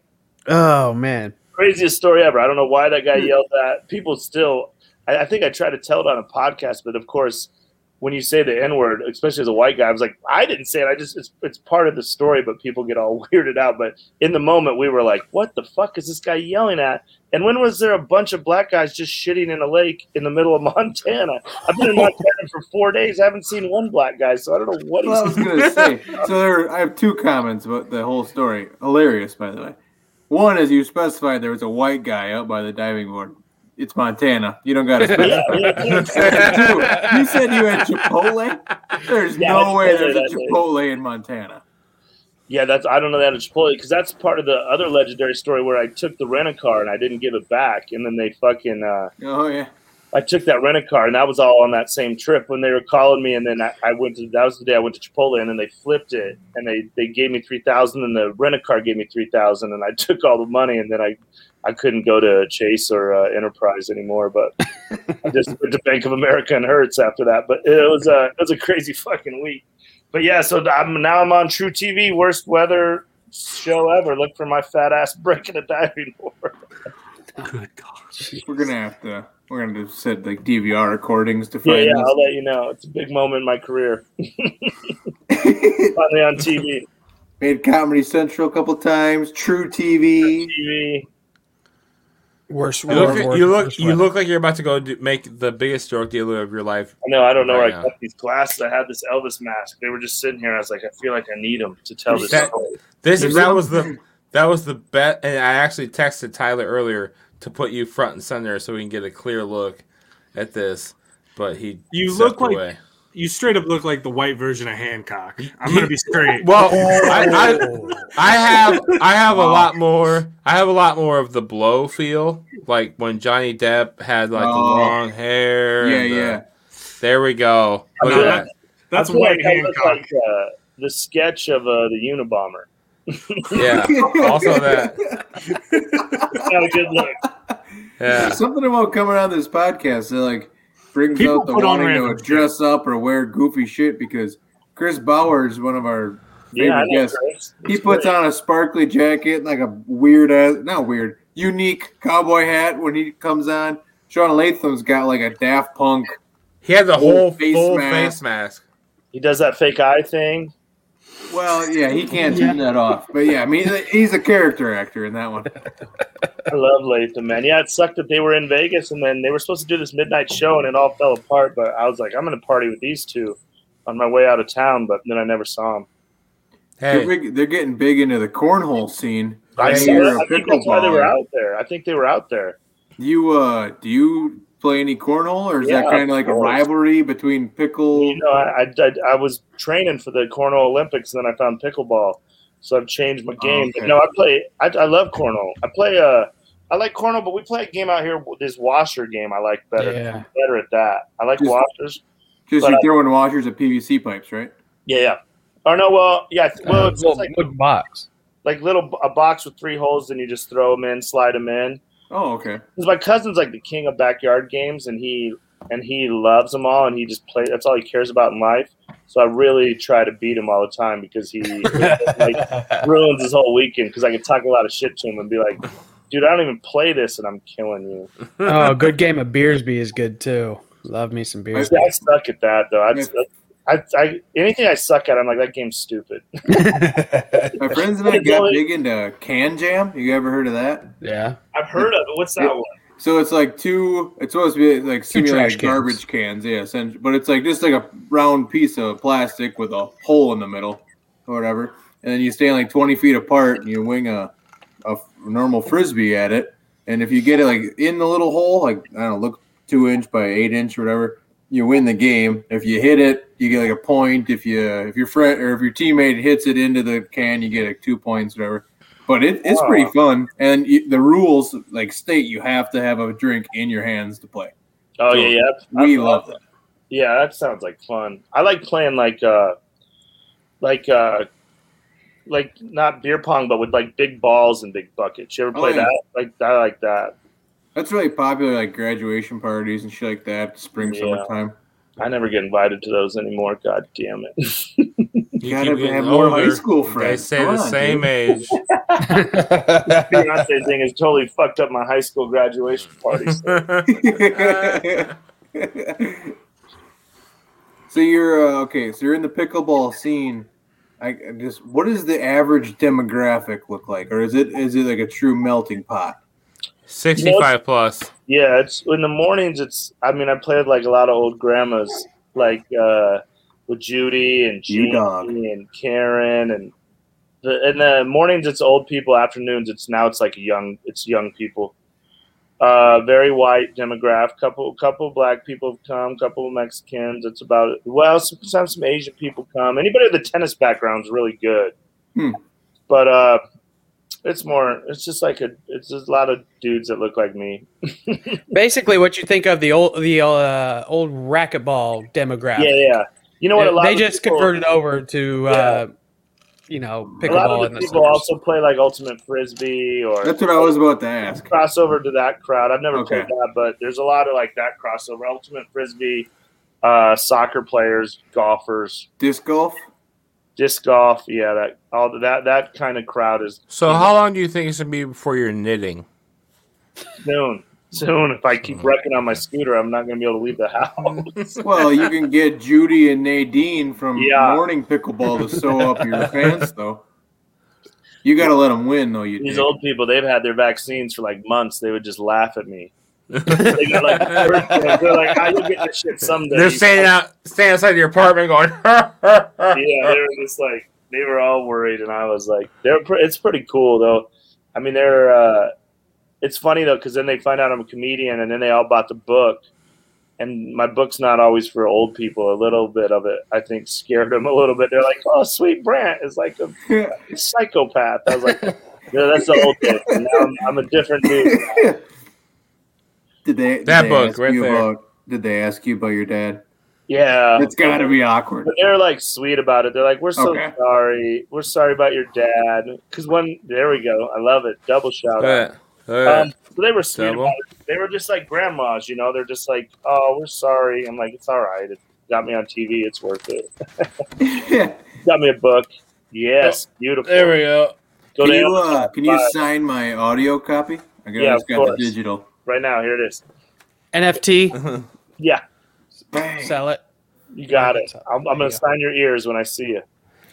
oh man. Craziest story ever. I don't know why that guy yelled that. People still, I, I think I tried to tell it on a podcast, but of course, when you say the N word, especially as a white guy, I was like, I didn't say it. I just, it's, it's part of the story, but people get all weirded out. But in the moment, we were like, what the fuck is this guy yelling at? And when was there a bunch of black guys just shitting in a lake in the middle of Montana? I've been in Montana for four days. I haven't seen one black guy, so I don't know what he's I was gonna say. So there, I have two comments about the whole story. Hilarious, by the way. One is you specified there was a white guy out by the diving board. It's Montana. You don't got to specify. You said you had Chipotle. There's Yeah, no way there's a. Chipotle in Montana. Yeah, that's I don't know that it's Chipotle because that's part of the other legendary story where I took the rent a car and I didn't give it back, and then they fucking uh, Oh yeah. I took that rent a car and that was all on that same trip when they were calling me, and then I, I went to that was the day I went to Chipotle, and then they flipped it and they they gave me three thousand, and the rent a car gave me three thousand, and I took all the money, and then I I couldn't go to Chase or uh, Enterprise anymore, but I just went to Bank of America and Hertz after that. But it was a it was a crazy fucking week. But yeah, so I'm now I'm on truTV, worst weather show ever. Look for my fat ass breaking a diving board. Good God. We're gonna have to. We're gonna have to set like DVR recordings to Yeah, find yeah, this. I'll let you know. It's a big moment in my career. Finally on TV. Made Comedy Central a couple times. truTV. TV. Worst. You look, worst- you look, worst you look like you're about to go do, make the biggest drug dealer of your life. I know. I don't know where Right I got these glasses. I had this Elvis mask. They were just sitting here. I was like, I feel like I need them to tell this That- story. This There's that no- was the that was the bet, and I actually texted Tyler earlier to put you front and center so we can get a clear look at this. But he You stepped look like- away. You straight up look like the white version of Hancock. I'm gonna be straight. Well, I, I I have I have a lot more. I have a lot more of the blow feel, like when Johnny Depp had like the Oh. long hair. Yeah, the- yeah. There we go. Look No, at that- that. That's I white like Hancock. like uh, the sketch of uh, the Unabomber. Yeah. Also that. Not a good look. Yeah. Something about coming on this podcast that like brings People out the put wanting to random dress up or wear goofy shit because Chris Bauer is one of our favorite Yeah, I know, guests. He puts great. on a sparkly jacket, like a weird ass, not weird, unique cowboy hat when he comes on. Sean Latham's got like a Daft Punk. He has a whole face full mask. face mask. He does that fake eye thing. Well, yeah, he can't turn that off. But yeah, I mean, he's a character actor in that one. I love Latham, man. Yeah, it sucked that they were in Vegas and then they were supposed to do this midnight show and it all fell apart. But I was like, I'm going to party with these two on my way out of town. But then I never saw them. They're, Hey, big, they're getting big into the cornhole scene. I, Yeah, saw you're it. a I think that's why they were pickleballer. out there. I think they were out there. You uh, do you play any cornhole, or is that kind of of like a rivalry between pickle? You know, I, I, I, I was training for the cornhole Olympics and then I found pickleball. So I've changed my game. okay. But no, I play, I, I love cornhole. I play, uh, I like cornhole, but we play a game out here, this washer game I like better. Yeah. Better at that. I like Just- washers. Just you I- throwing washers at PVC pipes, right? Yeah, yeah. Or no, well, yeah. Well, Uh, it's little just like wood box. like little a box with three holes, and you just throw them in, slide them in. Oh, okay. Because my cousin's like the king of backyard games, and he and he loves them all, and he just play. That's all he cares about in life. So I really try to beat him all the time because he like ruins his whole weekend. Because I can talk a lot of shit to him and be like, "Dude, I don't even play this, and I'm killing you." oh, a good game of Beersby is good too. Love me some Beersby. Yeah, I suck at that though. I, just, I, I anything I suck at, I'm like that game's stupid. My friends and I got big into KanJam. You ever heard of that? yeah. I've heard of it. What's that one? So it's like two. It's supposed to be like trash simulated garbage cans, yeah. But it's like just like a round piece of plastic with a hole in the middle, or whatever. And then you stand like twenty feet apart, and you wing a a normal frisbee at it. And if you get it like in the little hole, like I don't know, look two inch by eight inch or whatever, you win the game. If you hit it, you get like a point. If you if your friend or if your teammate hits it into the can, you get like two points, whatever. But it, it's Wow. pretty fun, and you, the rules like state you have to have a drink in your hands to play. Oh So, yeah, yeah. We I've- love that. Yeah, that sounds like fun. I like playing like uh like uh like not beer pong but with like big balls and big buckets. You ever Oh, play yeah. that? Like I like that. That's really popular, like graduation parties and shit like that. Spring, Yeah. summertime. I never get invited to those anymore. God damn it. You gotta keep getting have more high older, school They friends. say Come the on, same dude. age. Beyonce thing has totally fucked up my high school graduation party. so you're uh, okay. So you're in the pickleball scene. I I just what does the average demographic look like, or is it is it like a true melting pot? 65 plus. Yeah, it's in the mornings. It's I mean, I played like a lot of old grandmas, like uh, with Judy and You Jeannie dog. and Karen, and the in the mornings it's old people. Afternoons it's now it's like young. It's young people. Uh, very white demographic. Couple couple black people have come. Couple Mexicans. It's about it. Well, sometimes some Asian people come. Anybody with a tennis background is really good. Hmm. But uh, it's more. It's just like a. It's just a lot of dudes that look like me. Basically, what you think of the old the uh, old racquetball demographic. Yeah, yeah. You know what? A lot they of just people, converted over to uh, you know A lot pickleball of the the people summers. also play like ultimate frisbee or That's what I was about to ask. crossover to that crowd. I've never Okay. played that, but there's a lot of like that crossover. Ultimate frisbee, uh, soccer players, golfers, Disc golf. Disc golf. Yeah, that all that that kind of crowd is So, how long do you think it's going to be before you're knitting? soon. Soon, if I keep mm-hmm. wrecking on my scooter, I'm not going to be able to leave the house. Well, you can get Judy and Nadine from Yeah. morning pickleball to sew up your pants, though. You got to let them win, though. You These dick. old people, they've had their vaccines for like months. They would just laugh at me. They got like, they're like, "Ah, you'll get this shit someday." They're standing out, standing outside your apartment going, yeah, they were just like they were all worried, and I was like, they're pre- it's pretty cool though. I mean, they're uh, it's funny though because then they find out I'm a comedian, and then they all bought the book, and my book's not always for old people. A little bit of it, I think, scared them a little bit. They're like, "Oh, sweet Brandt is like a psychopath." I was like, "Yeah, that's the old days." And now I'm, I'm a different dude. Did they? Did That they book ask right you there. About, did they ask you about your dad? Yeah, It's got to be awkward. But they're like sweet about it. They're like, "We're so Okay. sorry. We're sorry about your dad." Because when there we go, I love it. Double shout out. Um, so they were sweet Double. about it. They were just like grandmas, you know. They're just like, "Oh, we're sorry." I'm like, "It's all right. It got me on TV. It's worth it." Got me a book. Yes, beautiful. there we go. Go can you uh, can you sign my audio copy? I got, Yeah, just of got the digital. Right now. Here it is. NFT, Yeah, Bang. sell it. you got it. I'm, I'm gonna you sign your ears when I see you.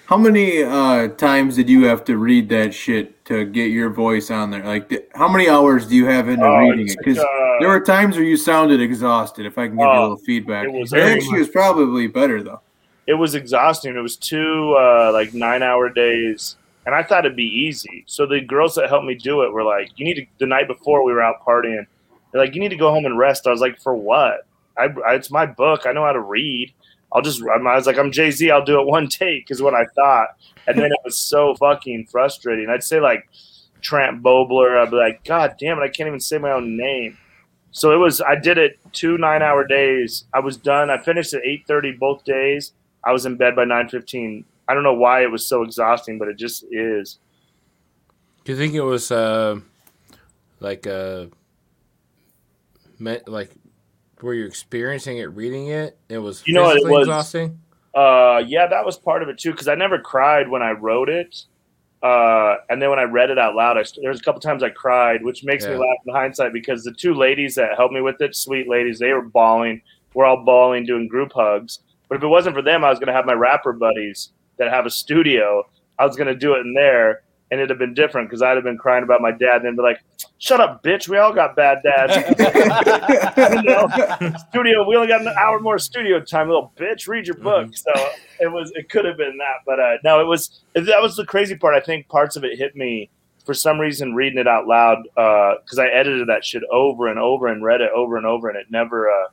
How many uh, times did you have to read that shit to get your voice on there? Like, th- how many hours do you have into Oh, reading it? Because like, uh, there were times where you sounded exhausted. If I can give you a Oh, little feedback, it was it actually was probably better though. it was exhausting. It was two uh, like nine hour days, and I thought it'd be easy. So the girls that helped me do it were like, "You need to." The night before we were out partying, they're like, "You need to go home and rest." I was like, "For what? I, I it's my book. I know how to read. I'll just." I was like, "I'm Jay Z. I'll do it one take," is what I thought, and then it was so fucking frustrating. I'd say like Tramp Bobler. I'd be like, "God damn it! I can't even say my own name." So it was. I did it two nine hour days. I was done. I finished at eight thirty both days. I was in bed by nine fifteen. I don't know why it was so exhausting, but it just is. Do you think it was uh, like uh, meant like were you experiencing it reading it? It was You know what it was? exhausting. Uh, yeah, that was part of it too because I never cried when I wrote it, uh, and then when I read it out loud, I, there was a couple times I cried, which makes me laugh in hindsight because the two ladies that helped me with it, sweet ladies, they were bawling. We're all bawling, doing group hugs. But if it wasn't for them, I was going to have my rapper buddies that have a studio. I was going to do it in there, and it'd have been different because I'd have been crying about my dad, and then be like, "Shut up, bitch! We all got bad dads." You know? studio. We only got an hour more studio time, little bitch. Read your book. So it was. It could have been that, but uh, no, it was. That was the crazy part. I think parts of it hit me for some reason reading it out loud because I edited that shit over and over and read it over and over, and it never. Uh,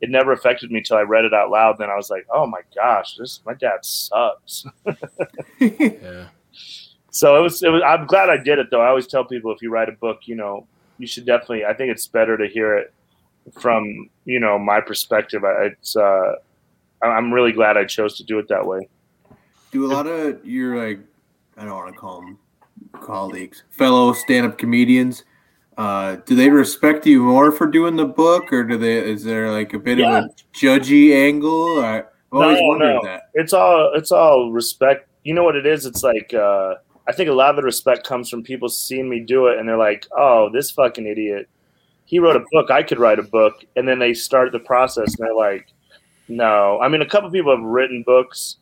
it never affected me till I read it out loud. Then I was like, "Oh my gosh, this my dad sucks." Yeah. So it was, it was. I'm glad I did it though. I always tell people if you write a book, you know, you should definitely. I think it's better to hear it from you know my perspective. I- It's. Uh, I'm really glad I chose to do it that way. Do a lot of your like I don't want to call them colleagues, fellow stand-up comedians, uh, do they respect you more for doing the book, or do they? Is there like a bit Yeah. of a judgy angle? I, always No, wondered no. that. it's all it's all respect. You know what it is? It's like uh, I think a lot of the respect comes from people seeing me do it, and they're like, "Oh, this fucking idiot! He wrote a book. I could write a book." And then they start the process, and they're like, "No." I mean, a couple people have written books.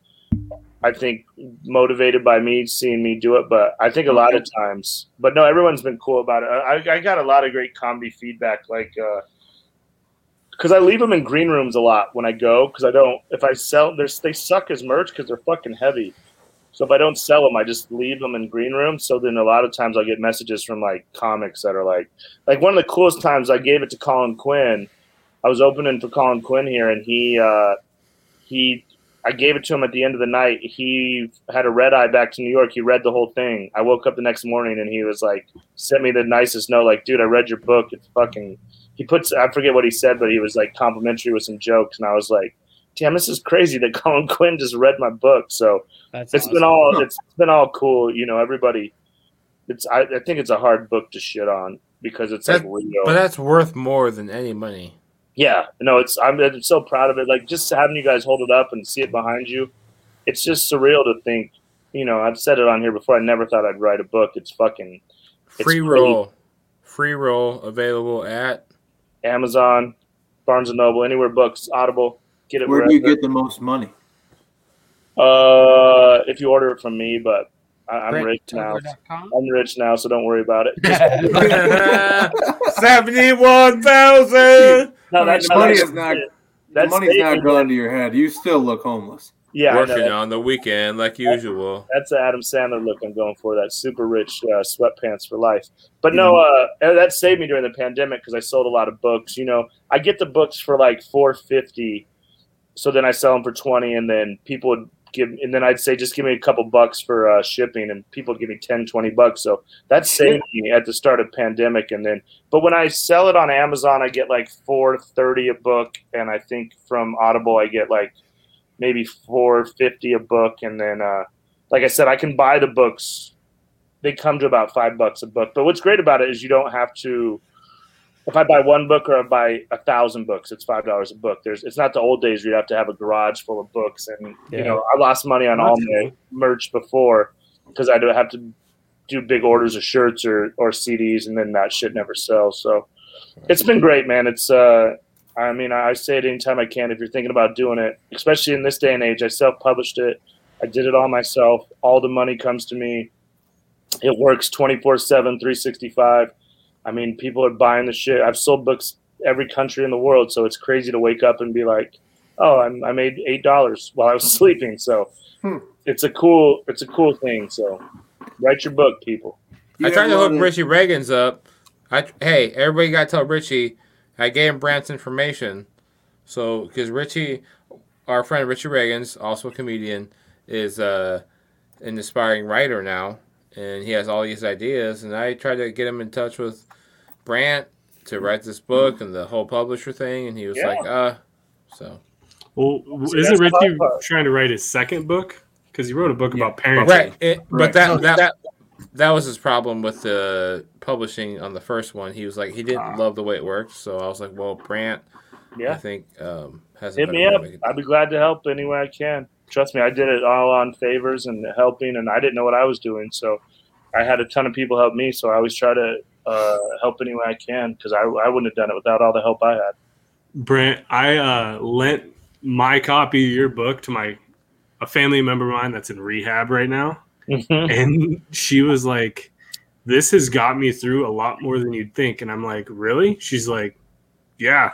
I think motivated by me seeing me do it, but I think a lot of times, but no, everyone's been cool about it. I, I got a lot of great comedy feedback, like. Uh, because I leave them in green rooms a lot when I go. Because I don't, if I sell, they suck as merch because they're fucking heavy. So if I don't sell them, I just leave them in green rooms. So then a lot of times I'll get messages from like comics that are like, like one of the coolest times I gave it to Colin Quinn. I was opening for Colin Quinn here, and he, uh, he, I gave it to him at the end of the night. He had a red eye back to New York. He read the whole thing. I woke up the next morning and he was like, sent me the nicest note, like, dude, I read your book. It's fucking he puts I forget what he said, but he was like complimentary with some jokes, and I was like, "Damn, this is crazy that Colin Quinn just read my book." So That's it's been all it's been all cool, you know. Everybody, it's I, I think it's a hard book to shit on because it's like real. But that's worth more than any money. yeah, no, it's I'm, I'm so proud of it. Like just having you guys hold it up and see it behind you, it's just surreal to think. You know, I've said it on here before. I never thought I'd write a book. It's fucking It's Free really- roll. Free roll available at Amazon, Barnes and Noble, anywhere books, Audible. Get it Where wherever. do you get the most money? Uh, if you order it from me, but I, I'm rich now. I'm rich now, so don't worry about it. seventy-one thousand. No, I that's the money is not- The That's money's not Nathan. gone to your head. You still look homeless. Yeah, Working on the weekend like usual. That's the Adam Sandler look I'm going for. That super rich uh, sweatpants for life. But no, uh, that saved me during the pandemic because I sold a lot of books. You know, I get the books for like four fifty, so then I sell them for twenty, and then people would give, and then I'd say just give me a couple bucks for uh, shipping, and people would give me 10, 20 bucks. So that saved me at the start of pandemic, and then, but when I sell it on Amazon, I get like four thirty a book, and I think from Audible I get like maybe four fifty a book, and then uh, like I said, I can buy the books. They come to about five bucks a book. But what's great about it is you don't have to. If I buy one book or I buy a thousand books, it's five dollars a book. There's it's not the old days where you have to have a garage full of books, and you know I lost money on all my merch before because I do have to do big orders of shirts or or CDs, and then that shit never sells. So it's been great, man. It's uh, I mean, I say it anytime I can. If you're thinking about doing it, especially in this day and age, I self-published it. I did it all myself. All the money comes to me. It works 24 7, 365. I mean, people are buying the shit. I've sold books every country in the world, so it's crazy to wake up and be like, "Oh, I'm, I made eight dollars while I was sleeping." So Hmm. it's a cool, it's a cool thing. So write your book, people. You I tried to hook one- Richie Reagan's up. I hey, everybody got to tell Richie. I gave him Brandt's information, so because Richie, our friend Richie Reagan's also a comedian, is uh, an aspiring writer now, and he has all these ideas. And I tried to get him in touch with Brandt to write this book and the whole publisher thing, and he was Yeah. like, uh, so Well, See, isn't that's Richie trying to write his second book? Because he wrote a book Yeah. about parenting. right, it, Right. but that that. That was his problem with the publishing on the first one. He was like he didn't love the way it worked, so I was like, "Well, Brandt, yeah, I think um, has hit me up. it- I'd be glad to help any way I can. Trust me, I did it all on favors and helping, and I didn't know what I was doing, so I had a ton of people help me. So I always try to uh, help any way I can because I, I wouldn't have done it without all the help I had. Brandt, I uh, lent my copy of your book to my a family member of mine that's in rehab right now, and she was like, "This has got me through a lot more than you'd think." And I'm like, "Really?" She's like, "Yeah,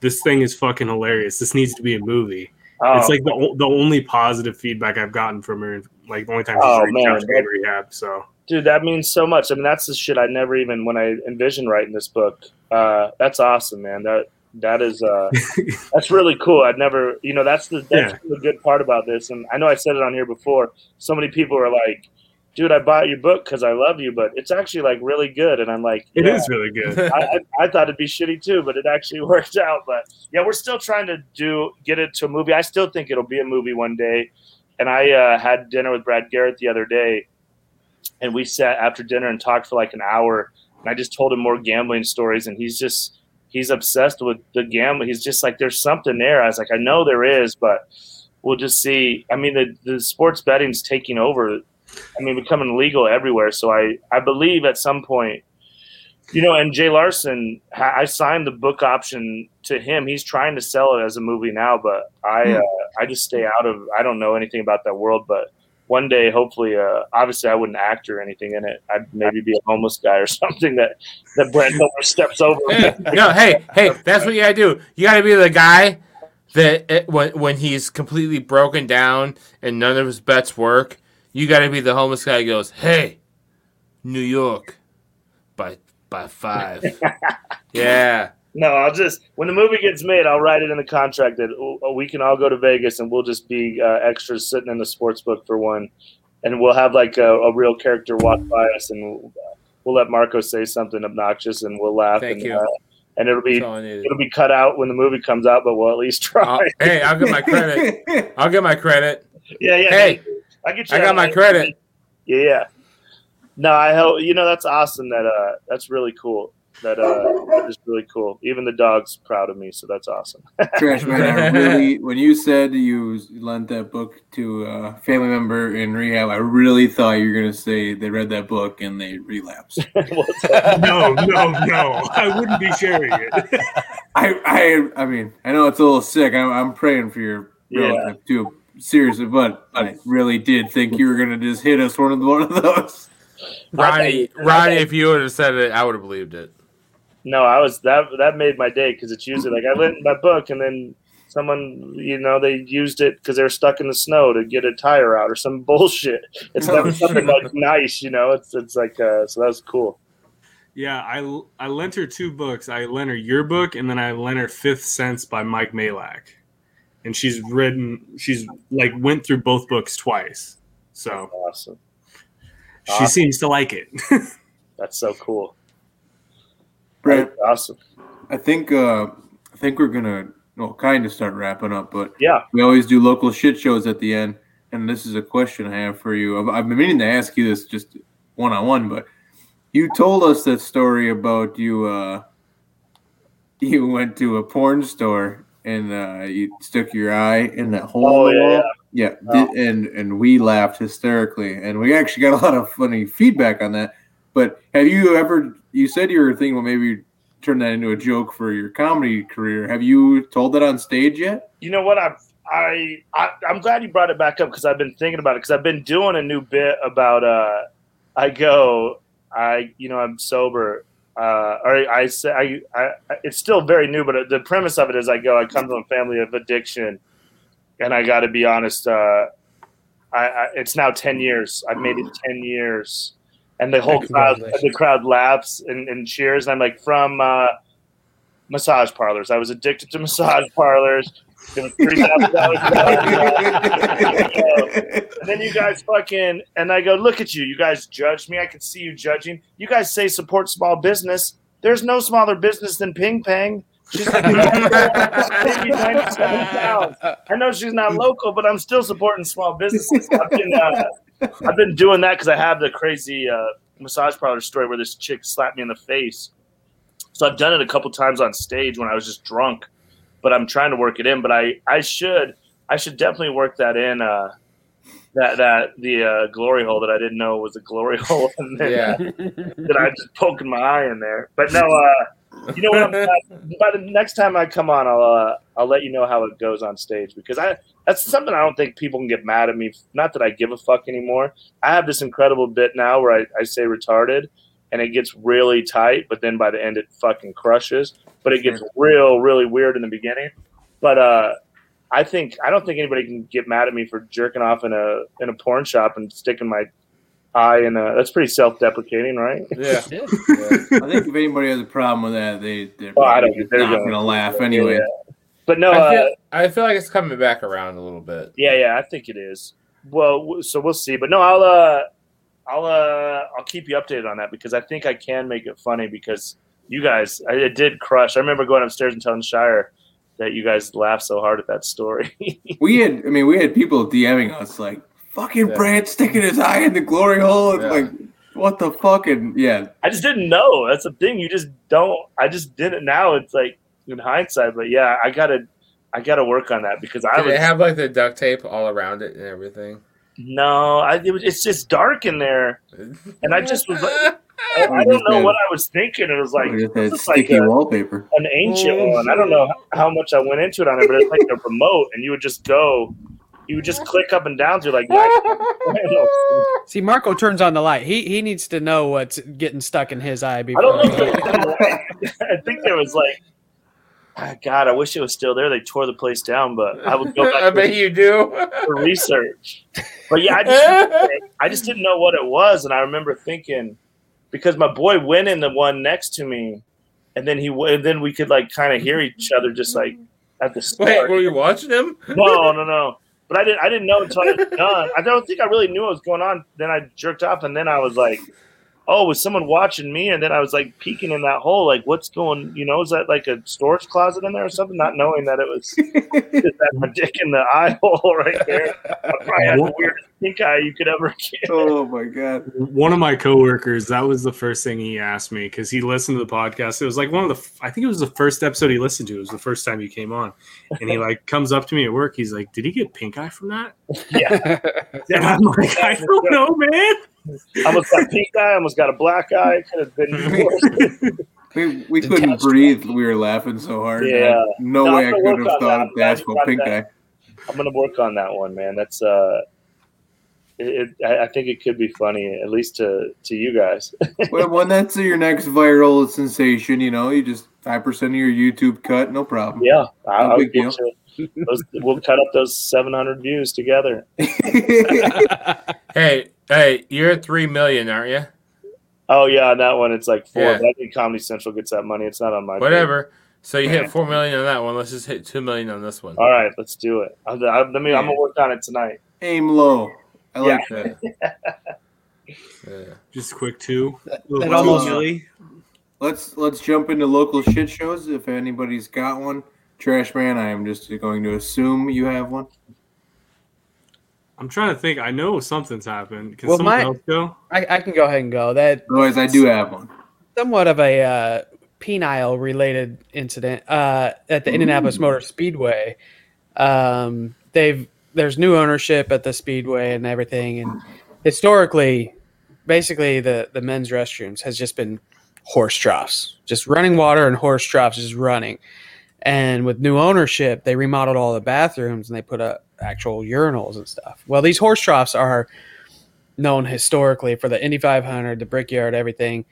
this thing is fucking hilarious. This needs to be a movie." Oh, It's like the the only positive feedback I've gotten from her. Like the only time she's Oh, reached out man, to me in rehab. So dude, that means so much. I mean, that's the shit I never even when I envisioned writing this book. Uh, that's awesome, man. That that is uh, that's really cool. I'd never, you know, that's the that's Yeah. the good part about this. And I know I said it on here before. So many people are like, "Dude, I bought your book because I love you," but it's actually like really good. And I'm like, it yeah. is really good. I, I, I thought it'd be shitty too, but it actually worked out. But yeah, we're still trying to do get it to a movie. I still think it'll be a movie one day. And I uh, had dinner with Brad Garrett the other day, and we sat after dinner and talked for like an hour. And I just told him more gambling stories, and he's just he's obsessed with the gambling. He's just like, there's something there. I was like, I know there is, but we'll just see. I mean, the the sports betting's taking over. I mean, becoming legal everywhere. So I I believe at some point you know, and Jay Larson, I signed the book option to him. He's trying to sell it as a movie now, but I, Hmm. uh, I just stay out of. I don't know anything about that world, but one day, hopefully, uh, obviously, I wouldn't act or anything in it. I'd maybe be a homeless guy or something that that Brent Miller steps over. Hey, no, hey, hey, that's what you gotta do. You gotta be the guy that it, when when he's completely broken down and none of his bets work, you gotta be the homeless guy who goes, "Hey, New York, by by five. yeah, No, I'll just when the movie gets made, I'll write it in the contract that oh, we can all go to Vegas and we'll just be uh, extras sitting in the sports book for one, and we'll have like a, a real character walk by us and we'll, we'll let Marco say something obnoxious and we'll laugh. Thank and, you. Uh, and it'll be that's all I needed. it'll be cut out when the movie comes out, but we'll at least try. Hey, I'll get my credit. I'll get my credit. yeah, yeah. Hey, I get you. I got my credit. Yeah, yeah. No, I hope you know that's awesome. That uh, that's really cool. That uh, that is really cool. Even the dog's proud of me, so that's awesome. Trash man, I really when you said you lent that book to a family member in rehab, I really thought you were gonna say they read that book and they relapsed. No, no, no. I wouldn't be sharing it. I, I, I mean, I know it's a little sick. I'm, I'm praying for your Yeah. relative too, seriously, but I really did think you were gonna just hit us one of the, one of those. Ronnie, Ronnie, if you would have said it, I would have believed it. No, I was that that made my day because it's usually like I lent my book and then someone you know they used it because they were stuck in the snow to get a tire out or some bullshit. It's Oh, never something like nice, you know. It's it's like uh, so that was cool. Yeah, I I lent her two books. I lent her your book, and then I lent her Fifth Sense by Mike Malak, and she's written. She's like went through both books twice, so Awesome. she Awesome. seems to like it. That's so cool. That's awesome. I think uh, I think we're gonna well, kind of start wrapping up, but Yeah. we always do local shit shows at the end. And this is a question I have for you. I've, I've been meaning to ask you this just one on one, but you told us that story about you. Uh, you went to a porn store and uh, you stuck your eye in that hole. Oh yeah, yeah. Yeah, di- and and we laughed hysterically, and we actually got a lot of funny feedback on that. But have you ever? You said you were thinking, well, maybe turn that into a joke for your comedy career. Have you told that on stage yet? You know what? I've, I, I I'm glad you brought it back up because I've been thinking about it because I've been doing a new bit about uh, I go I you know I'm sober uh, or I say I, I it's still very new but the premise of it is I go I come from a family of addiction and I got to be honest uh, I, I it's now ten years I've made it ten years and the whole crowd the crowd laughs and, and cheers and I'm like from uh, massage parlors I was addicted to massage parlors. It was three thousand dollars. And then you guys fucking and I go, look at you. You guys judge me. I can see you judging. You guys say support small business. There's no smaller business than Ping Pang. She's like, maybe 97 pounds. I know she's not local, but I'm still supporting small businesses. I've been, uh, I've been doing that because I have the crazy uh, massage parlor story where this chick slapped me in the face. So I've done it a couple times on stage when I was just drunk, but I'm trying to work it in. But I, I should, I should definitely work that in. Uh, that that the uh, glory hole that I didn't know was a glory hole, and then Yeah. that I just poking my eye in there. But no, uh, you know what? I'm, by the next time I come on, I'll uh, I'll let you know how it goes on stage because I that's something I don't think people can get mad at me. Not that I give a fuck anymore. I have this incredible bit now where I, I say retarded, and it gets really tight, but then by the end it fucking crushes. But it gets real, really weird in the beginning. But uh, I think I don't think anybody can get mad at me for jerking off in a in a porn shop and sticking my eye and a. That's pretty self-deprecating, right? Yeah. Yeah. I think if anybody has a problem with that, they they're Oh, I don't- probably they're not going- going to laugh anyway. Yeah. But no, I uh, feel, I feel like it's coming back around a little bit. yeah, yeah, I think it is. Well, so we'll see. But no, I'll uh, I'll uh, I'll keep you updated on that because I think I can make it funny because you guys, I, it did crush. I remember going upstairs and telling Shire that you guys laughed so hard at that story. We had, I mean, we had people DMing us like, "Fucking Yeah. Brad sticking his eye in the glory hole." It's Yeah. Like, What the fucking yeah? I just didn't know. That's the thing. You just don't. I just didn't. Now it's like in hindsight, but yeah, I gotta, I gotta work on that because I Did was it have like the duct tape all around it and everything? no. I it was, it's just dark in there, and I just was. Like, I, I don't know what I was thinking. It was like Just this that is like a, wallpaper. an ancient oh, one. I don't know how much I went into it on it, but it's like a remote, and you would just go. You would just click up and down through like. See, Marco turns on the light. He he needs to know what's getting stuck in his eye I before. don't know. I think there was like, ah, God, I wish it was still there. They tore the place down, but I would go back I bet you do. for research. But yeah, I just, I just didn't know what it was, and I remember thinking because my boy went in the one next to me, and then he w- and then we could like kind of hear each other just like at the start. Wait, were you watching him? no, no, no. But I didn't. I didn't know until I was done. I don't think I really knew what was going on. Then I jerked off, and then I was like, "Oh, was someone watching me?" And then I was like peeking in that hole, like, "What's going? You know, is that like a storage closet in there or something?" Not knowing that it was that my dick in the eye hole right there. I probably had the weirdest pink eye you could ever get. oh my god! One of my coworkers, that was the first thing he asked me because he listened to the podcast. It was like one of the, I think it was the first episode he listened to. It was the first time he came on, and he like comes up to me at work. He's like, "Did he get pink eye from that?" Yeah, And I'm like, "I don't know, man." I almost got pink eye. I almost got a black eye. Could have been. We, we couldn't breathe. We were laughing so hard. Yeah. No, No, way I'm could have thought that. of to ask I'm about glad pink you eye. I'm gonna work on that one, man. That's uh, it, it, I I think it could be funny, at least to to you guys. well, when that's your next viral sensation, you know, you just five percent of your YouTube cut, no problem. yeah, I, No I'll big get you. Those, we'll cut up those 700 views together. Hey, hey, you're at three million, aren't you? Oh yeah, on that one it's like four. Yeah. But I think Comedy Central gets that money. It's not on my. Whatever. So you hit four million on that one. Let's just hit two million on this one. All right, let's do it. I'll, I'll, let me. I'm gonna work on it tonight. Aim low. I like that. Yeah. Just quick too. that Little almost- Billy. Let's let's jump into local shit shows. If anybody's got one, Trash Man, I am just going to assume you have one. I'm trying to think. I know something's happened. Can Well, someone my- else go? I, I can go ahead and go. That Otherwise, I do have one. somewhat of a uh, penile related incident uh, at the Indianapolis Motor Speedway. Um, they've there's new ownership at the speedway and everything, and historically, basically the the men's restrooms has just been horse troughs, just running water and horse troughs, just running. And with new ownership, they remodeled all the bathrooms and they put up actual urinals and stuff. Well, these horse troughs are known historically for the Indy 500, the Brickyard, everything.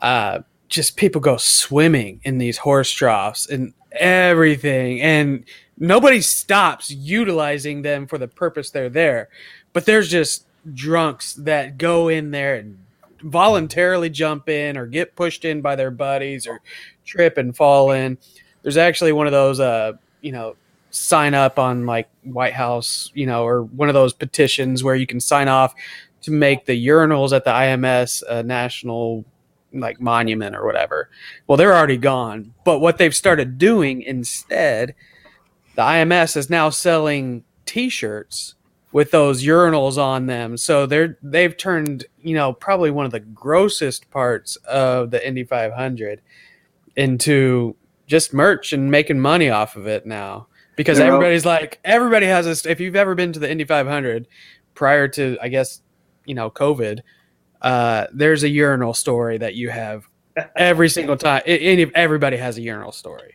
Uh, just people go swimming in these horse troughs and everything, and nobody stops utilizing them for the purpose they're there. But there's just drunks that go in there and voluntarily jump in or get pushed in by their buddies or trip and fall in. There's actually one of those, uh, you know, sign up on like White House, you know, or one of those petitions where you can sign off to make the urinals at the IMS a national like monument or whatever. Well, they're already gone. But what they've started doing instead, the IMS is now selling T-shirts with those urinals on them. So they're they've turned you know probably one of the grossest parts of the Indy 500 into just merch and making money off of it now because They're everybody's like everybody has this. If you've ever been to the Indy 500 prior to I guess you know COVID, uh, there's a urinal story that you have every single time. I- Any everybody has a urinal story.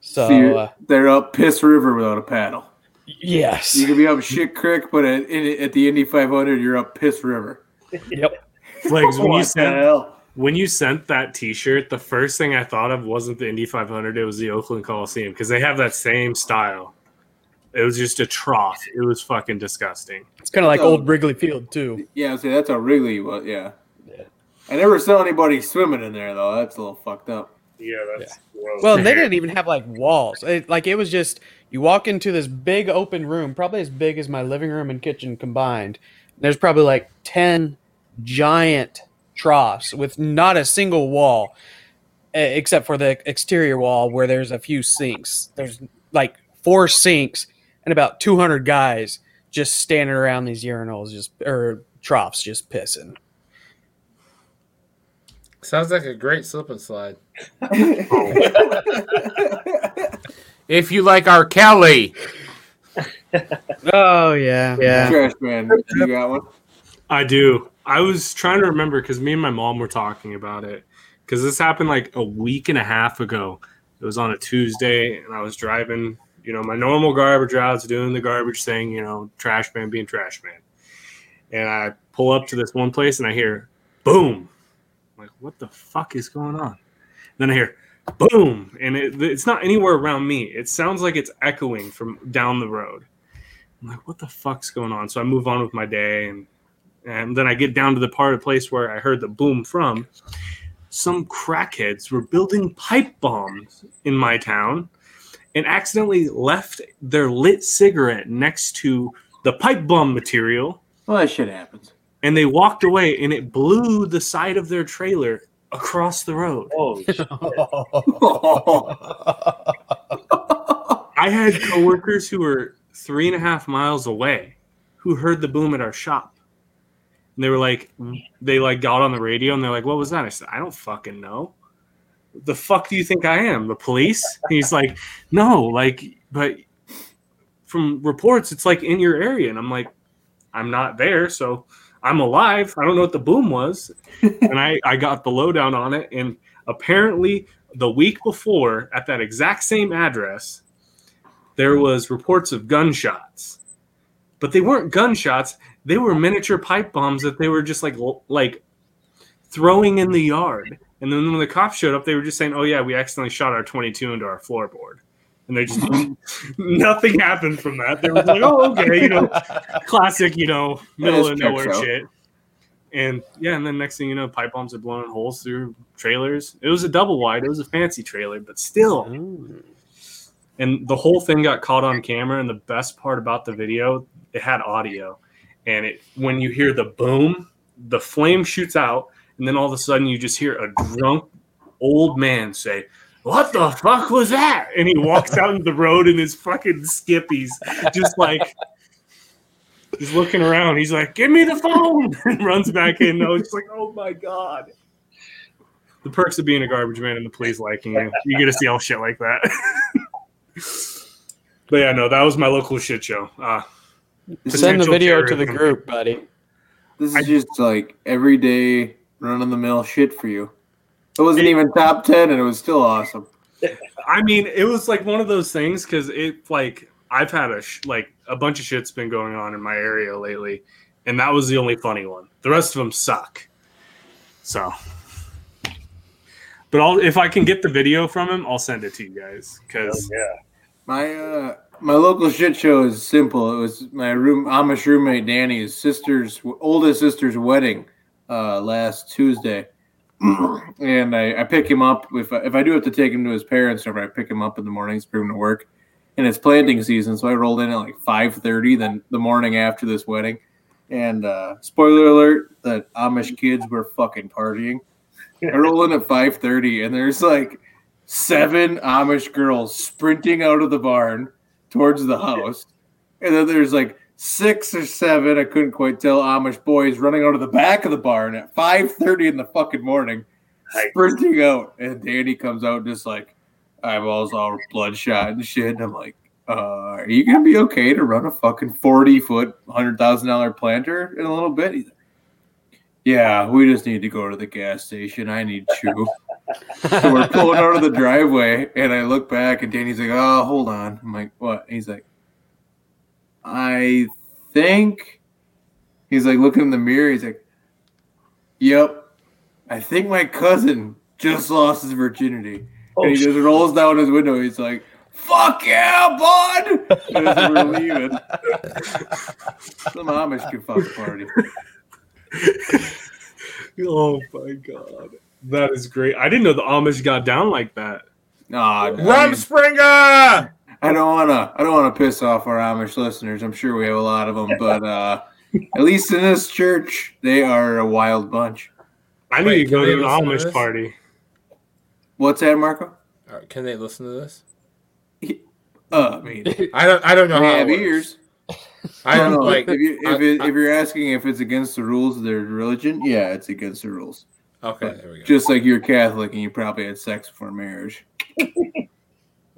So So uh, they're up Piss River without a paddle. yes, You can be up Shit Creek, but at, at the Indy 500, you're up Piss River. yep. Flags, when you What the hell? When you sent that T-shirt, the first thing I thought of wasn't the Indy 500; it was the Oakland Coliseum because they have that same style. It was just a trough. It was fucking disgusting. It's kind of like So- old Wrigley Field too. Yeah, see, that's a Wrigley was. Yeah. Yeah. I never saw anybody swimming in there though. That's a little fucked up. Yeah, that's gross. Well, they didn't even have like walls. It, like it was just you walk into this big open room, probably as big as my living room and kitchen combined. There's probably like ten giant troughs with not a single wall, except for the exterior wall where there's a few sinks. There's like four sinks and about 200 guys just standing around these urinals, just or troughs, just pissing. Sounds like a great slip and slide. If you like R. Kelly, Oh yeah, yeah. Trash man, you got one? I do. I was trying to remember because me and my mom were talking about it because this happened like a week and a half ago. It was on a Tuesday, and I was driving, you know, my normal garbage routes, doing the garbage thing, you know, trash man being trash man. And I pull up to this one place, and I hear boom. I'm like, what the fuck is going on? then I hear boom, and it, it's not anywhere around me. It sounds like it's echoing from down the road. I'm like, what the fuck's going on? So I move on with my day, and and then I get down to the part of the place where I heard the boom from. Some crackheads were building pipe bombs in my town and accidentally left their lit cigarette next to the pipe bomb material. Well, that shit happens. And they walked away and it blew the side of their trailer across the road. Oh. I had coworkers who were three and a half miles away who heard the boom at our shop. And they were like, they like got on the radio and they're like, what was that? I said, I don't fucking know. The fuck do you think I am? The police? He's like, no, like, but from reports, it's like in your area. And I'm like, I'm not there. So I'm alive. I don't know what the boom was. and I, I got the lowdown on it. And apparently, the week before, at that exact same address, there was reports of gunshots but they weren't gunshots they were miniature pipe bombs that they were just like like throwing in the yard. And then when the cops showed up they were just saying oh yeah we accidentally shot our 22 into our floorboard. And they just nothing happened from that. They were like oh okay you know classic you know middle of nowhere out. shit. And yeah and then next thing you know pipe bombs are blowing holes through trailers. It was a double wide. It was a fancy trailer but still. Ooh. and the whole thing got caught on camera and the best part about the video it had audio and it when you hear the boom the flame shoots out and then all of a sudden you just hear a drunk old man say what the fuck was that? And he walks out into the road in his fucking skippies just like he's looking around. He's like give me the phone and runs back in. I was just like oh my god. The perks of being a garbage man and the police liking you. You get to see all shit like that. But yeah, no, that was my local shit show. Uh, Send the Potential video to the group, buddy. This is just like everyday run of the mill shit for you. It wasn't even top ten, and it was still awesome. I mean, it was like one of those things because it like I've had a sh- like a bunch of shit's been going on in my area lately, and that was the only funny one. The rest of them suck. So, but I'll if I can get the video from him, I'll send it to you guys because yeah. My uh, my local shit show is simple. It was my room Amish roommate Danny's sister's oldest sister's wedding uh, last Tuesday, and I, I pick him up. If I, if I do have to take him to his parents, or I pick him up in the mornings, bring him to work, and it's planting season, so I rolled in at like five thirty, then the morning after this wedding, and uh, spoiler alert, that Amish kids were fucking partying. I roll in at five thirty, and there's like seven Amish girls sprinting out of the barn towards the house. And then there's like six or seven, I couldn't quite tell, Amish boys running out of the back of the barn at 5.30 in the fucking morning, sprinting out. And Danny comes out just like eyeballs all bloodshot and shit. And I'm like, uh, are you going to be okay to run a fucking 40 foot, $100,000 planter in a little bit? He's like, yeah, we just need to go to the gas station. I need chew. So we're pulling out of the driveway, and I look back, and Danny's like, "Oh, hold on." I'm like, "What?" He's like, "I think." He's like looking in the mirror. He's like, "Yep, I think my cousin just lost his virginity." Oh, and he oh, just rolls down his window. He's like, "Fuck yeah, bud!" And we're leaving, some Amish can fuck party. oh my god, that is great. I didn't know the Amish got down like that. Nah, I Rum Springer. I don't wanna I don't wanna piss off our Amish listeners. I'm sure we have a lot of them, but uh, at least in this church, they are a wild bunch. I need Wait, to go to an the listen to Amish party. What's that, Marco? All right, can they listen to this? Uh, I mean, I don't. I don't know how. have it ears. I don't don't know. like. if, you, if, I- it, I- if you're asking if it's against the rules of their religion, yeah, it's against the rules. Okay, there we go. Just like you're Catholic and you probably had sex before marriage.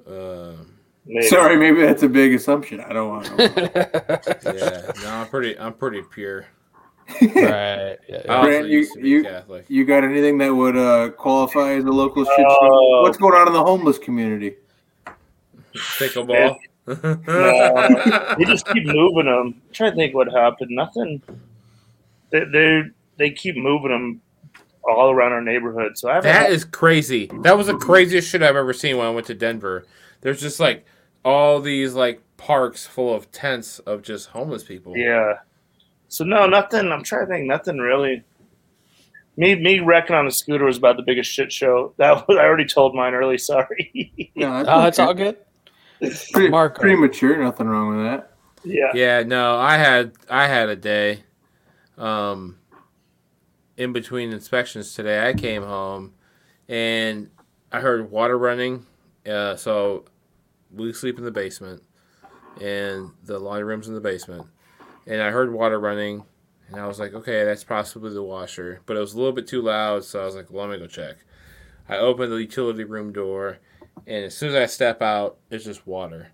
Um, Maybe. Sorry, maybe that's a big assumption. I don't want to. yeah, no, I'm pretty. I'm pretty pure. right. Yeah, I Brandt, you- used to be you- You got anything that would uh, qualify as a local shit show? Oh. What's going on in the homeless community? Pickleball. No. they just keep moving them. I'm trying to think what happened. Nothing. They they they keep moving them all around our neighborhood. So I haven't. That is crazy. That was the craziest shit I've ever seen when I went to Denver. There's just like all these like parks full of tents of just homeless people. yeah. So no, nothing. I'm trying to think. Nothing really. Me me wrecking on a scooter was about the biggest shit show. That was, I already told mine early. Sorry. No, that's Oh, it's all good. pretty, Marco. pretty mature. Nothing wrong with that. yeah. Yeah, no, I had I had a day. Um in between inspections today, I came home and I heard water running. Uh, so we sleep in the basement and the laundry room's in the basement. And I heard water running and I was like, okay, that's possibly the washer. But it was a little bit too loud, so I was like, well, let me go check. I opened the utility room door and as soon as I step out, it's just water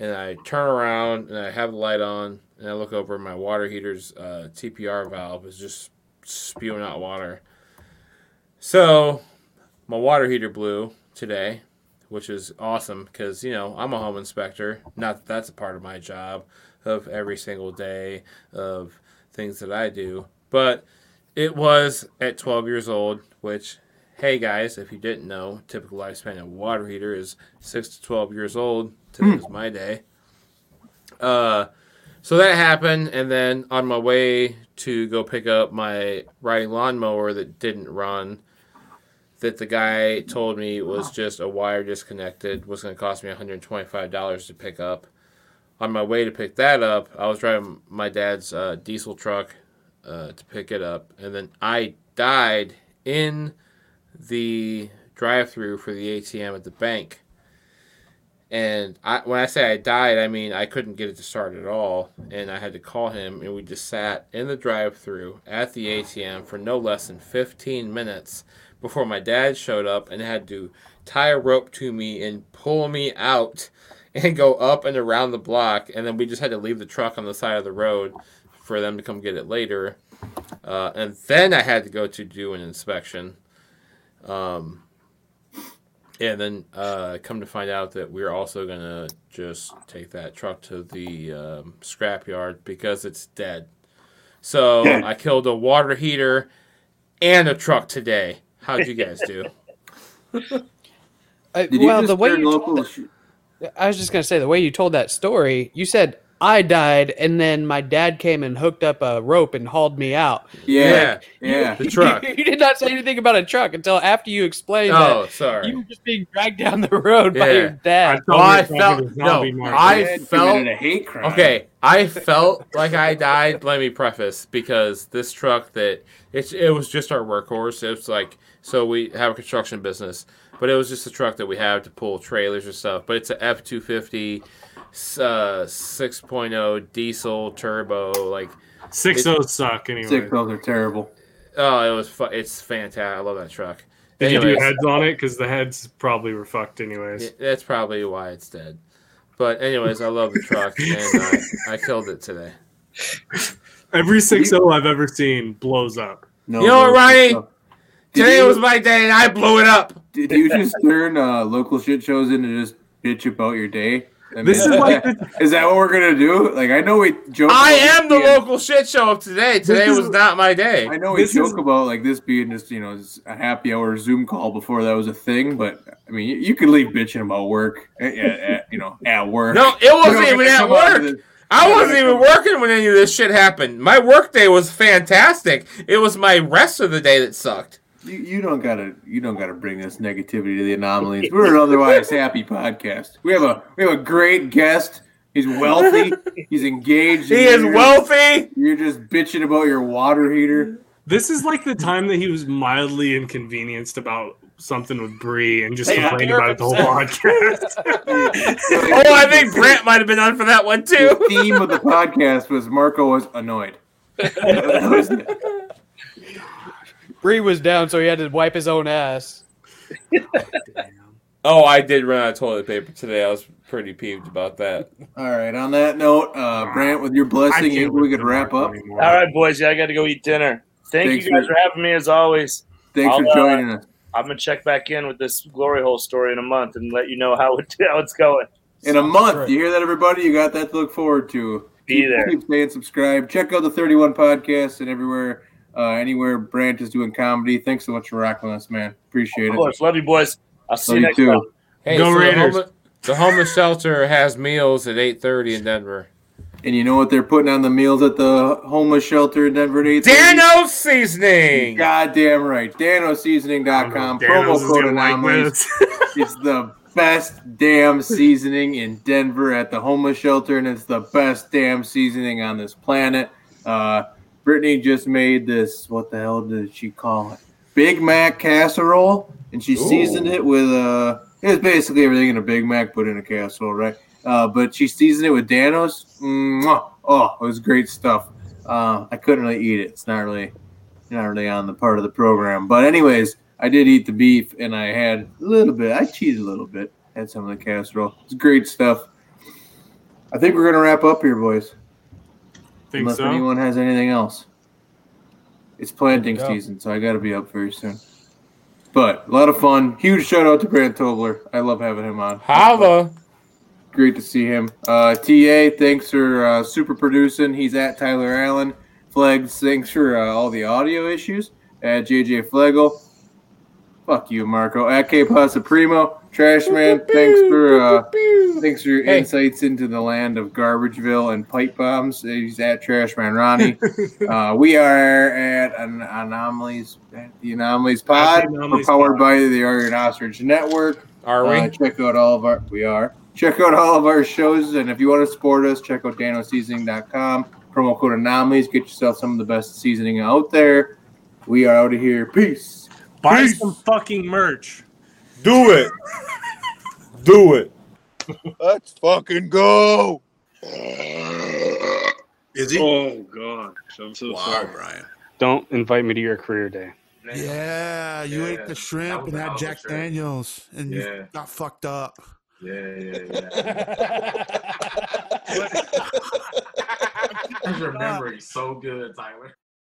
and I turn around and I have the light on and I look over my water heater's uh, TPR valve is just spewing out water. So my water heater blew today, which is awesome because you know I'm a home inspector. Not that that's a part of my job of every single day of things that I do, but it was at 12 years old, which hey guys, if you didn't know, typical lifespan of a water heater is six to 12 years old. Today was my day. Uh, so that happened, and then on my way to go pick up my riding lawnmower that didn't run, that the guy told me was just a wire disconnected, was going to cost me $125 to pick up. On my way to pick that up, I was driving my dad's uh, diesel truck uh, to pick it up, and then I died in the drive-through for the ATM at the bank. And I, when I say I died, I mean I couldn't get it to start at all, and I had to call him, and we just sat in the drive-through at the ATM for no less than 15 minutes before my dad showed up and had to tie a rope to me and pull me out and go up and around the block, and then we just had to leave the truck on the side of the road for them to come get it later, uh, and then I had to go to do an inspection. Um, and then uh, come to find out that we're also gonna just take that truck to the um, scrapyard because it's dead. So I killed a water heater and a truck today. How'd you guys do? Uh, Did you well, just the way you local... told that, I was just gonna say the way you told that story, you said I died, and then my dad came and hooked up a rope and hauled me out. yeah, yeah. The truck. you did not say anything about a truck until after you explained Oh, that sorry. you were just being dragged down the road by your dad. Oh, I thought we felt no. zombie I felt a hate crime. okay. I felt like I died. Let me preface because this truck that it's it was just our workhorse. It's like so we have a construction business, but it was just a truck that we have to pull trailers and stuff. But it's a F two fifty, uh, six oh diesel turbo. Like Six O's suck anyway. Sick bills are terrible. oh, it was fu- it's fantastic. I love that truck. Did you do heads on it? Because the heads probably were fucked anyways. Yeah, that's probably why it's dead. But anyways, I love the truck and I, I killed it today. Every six I've ever seen blows up. No, You know what, no, Ronnie? no. Today you- was my day and I blew it up. Did you just turn uh, local shit shows into just bitch about your day? I mean, This is like is that what we're gonna do? Like, I know we joke. I about am the being- local shit show of today. Today is- was not my day. I know we This joke is- about like this being just you know just a happy hour Zoom call before that was a thing, but I mean you, you could leave bitching about work, at, at, you know, at work. No, it wasn't even at come out of work. I wasn't even working when any of this shit happened. My work day was fantastic. It was my rest of the day that sucked. You, you don't gotta you don't gotta bring this negativity to the anomalies. We're an otherwise happy podcast. We have a we have a great guest. He's wealthy. He's engaged. He is You're- wealthy. You're just bitching about your water heater. this is like the time that he was mildly inconvenienced about something with Bree and just Yeah, complained about it the whole podcast. Oh, I think Brent might have been on for that one The too. theme of the podcast was Marco was annoyed. That was it. Bree was down, so he had to wipe his own ass. Oh, I did run out of toilet paper today. I was pretty peeved about that. All right. On that note, uh, Brandt, with your blessing, maybe we could wrap up. anymore. All right, boys. Yeah, I got to go eat dinner. Thank Thanks you guys for- for having me as always. Thanks for I'll, uh, joining us. I'm gonna check back in with this glory hole story in a month and let you know how it how it's going. In a month, great. you hear that, everybody? You got that to look forward to. Be keep, there. Keep staying subscribed. Check out the 31 podcast and everywhere, uh, anywhere Brandt is doing comedy. Thanks so much for rocking us, man. Appreciate Of it. course, love you, boys. I'll see Love you you next too. time. Hey, Go so the Raiders. homeless- The homeless shelter has meals at 8:30 in Denver. And you know what they're putting on the meals at the homeless shelter in Denver? at 8:30? Dano seasoning. Goddamn right. DanoSeasoning.com. Dan-O's Promo code gonna like anomalies. It's the best damn seasoning in Denver at the homeless shelter, and it's the best damn seasoning on this planet. Uh, Brittany just made this. What the hell did she call it? Big Mac casserole, and she seasoned it with Uh, it was basically everything in a Big Mac, put in a casserole, right? Uh, but she seasoned it with Dan-O's. Mwah. Oh, it was great stuff. Uh, I couldn't really eat it. It's not really, not really on the part of the program. But anyways, I did eat the beef, and I had a little bit. I cheated a little bit. Had some of the casserole. It's great stuff. I think we're gonna wrap up here, boys. Think Unless so? anyone has anything else. It's planting Go. season, so I got to be up very soon. But a lot of fun. Huge shout out to Brandt Tobler. I love having him on. Holla. Great to see him. Uh, TA, thanks for uh, super producing. He's at Tyler Allen. Flags, thanks for uh, all the audio issues. At JJ Flegel. Fuck you, Marco. At K Pasa Primo. Trashman, thanks for uh, thanks for your Hey. insights into the land of Garbageville and pipe bombs. He's at Trashman Ronnie. uh, we are at an Anomalies, at the Anomalies Pod. At the Anomalies We're powered Pod. by the Aryan Ostrich Network. Are we? Uh, check out all of our we are. Check out all of our shows, and if you want to support us, check out danoseasoning.com. Promo code anomalies. Get yourself some of the best seasoning out there. We are out of here. Peace. Buy some fucking merch. Do it. Do it. Let's fucking go. Is he? Oh god, I'm so wow, sorry. Brian. Don't invite me to your career day. Yeah, you Yeah, ate the shrimp and a had Jack shrimp. Daniels, and Yeah. you got fucked up. Yeah, yeah, yeah. Remembering so good, Tyler.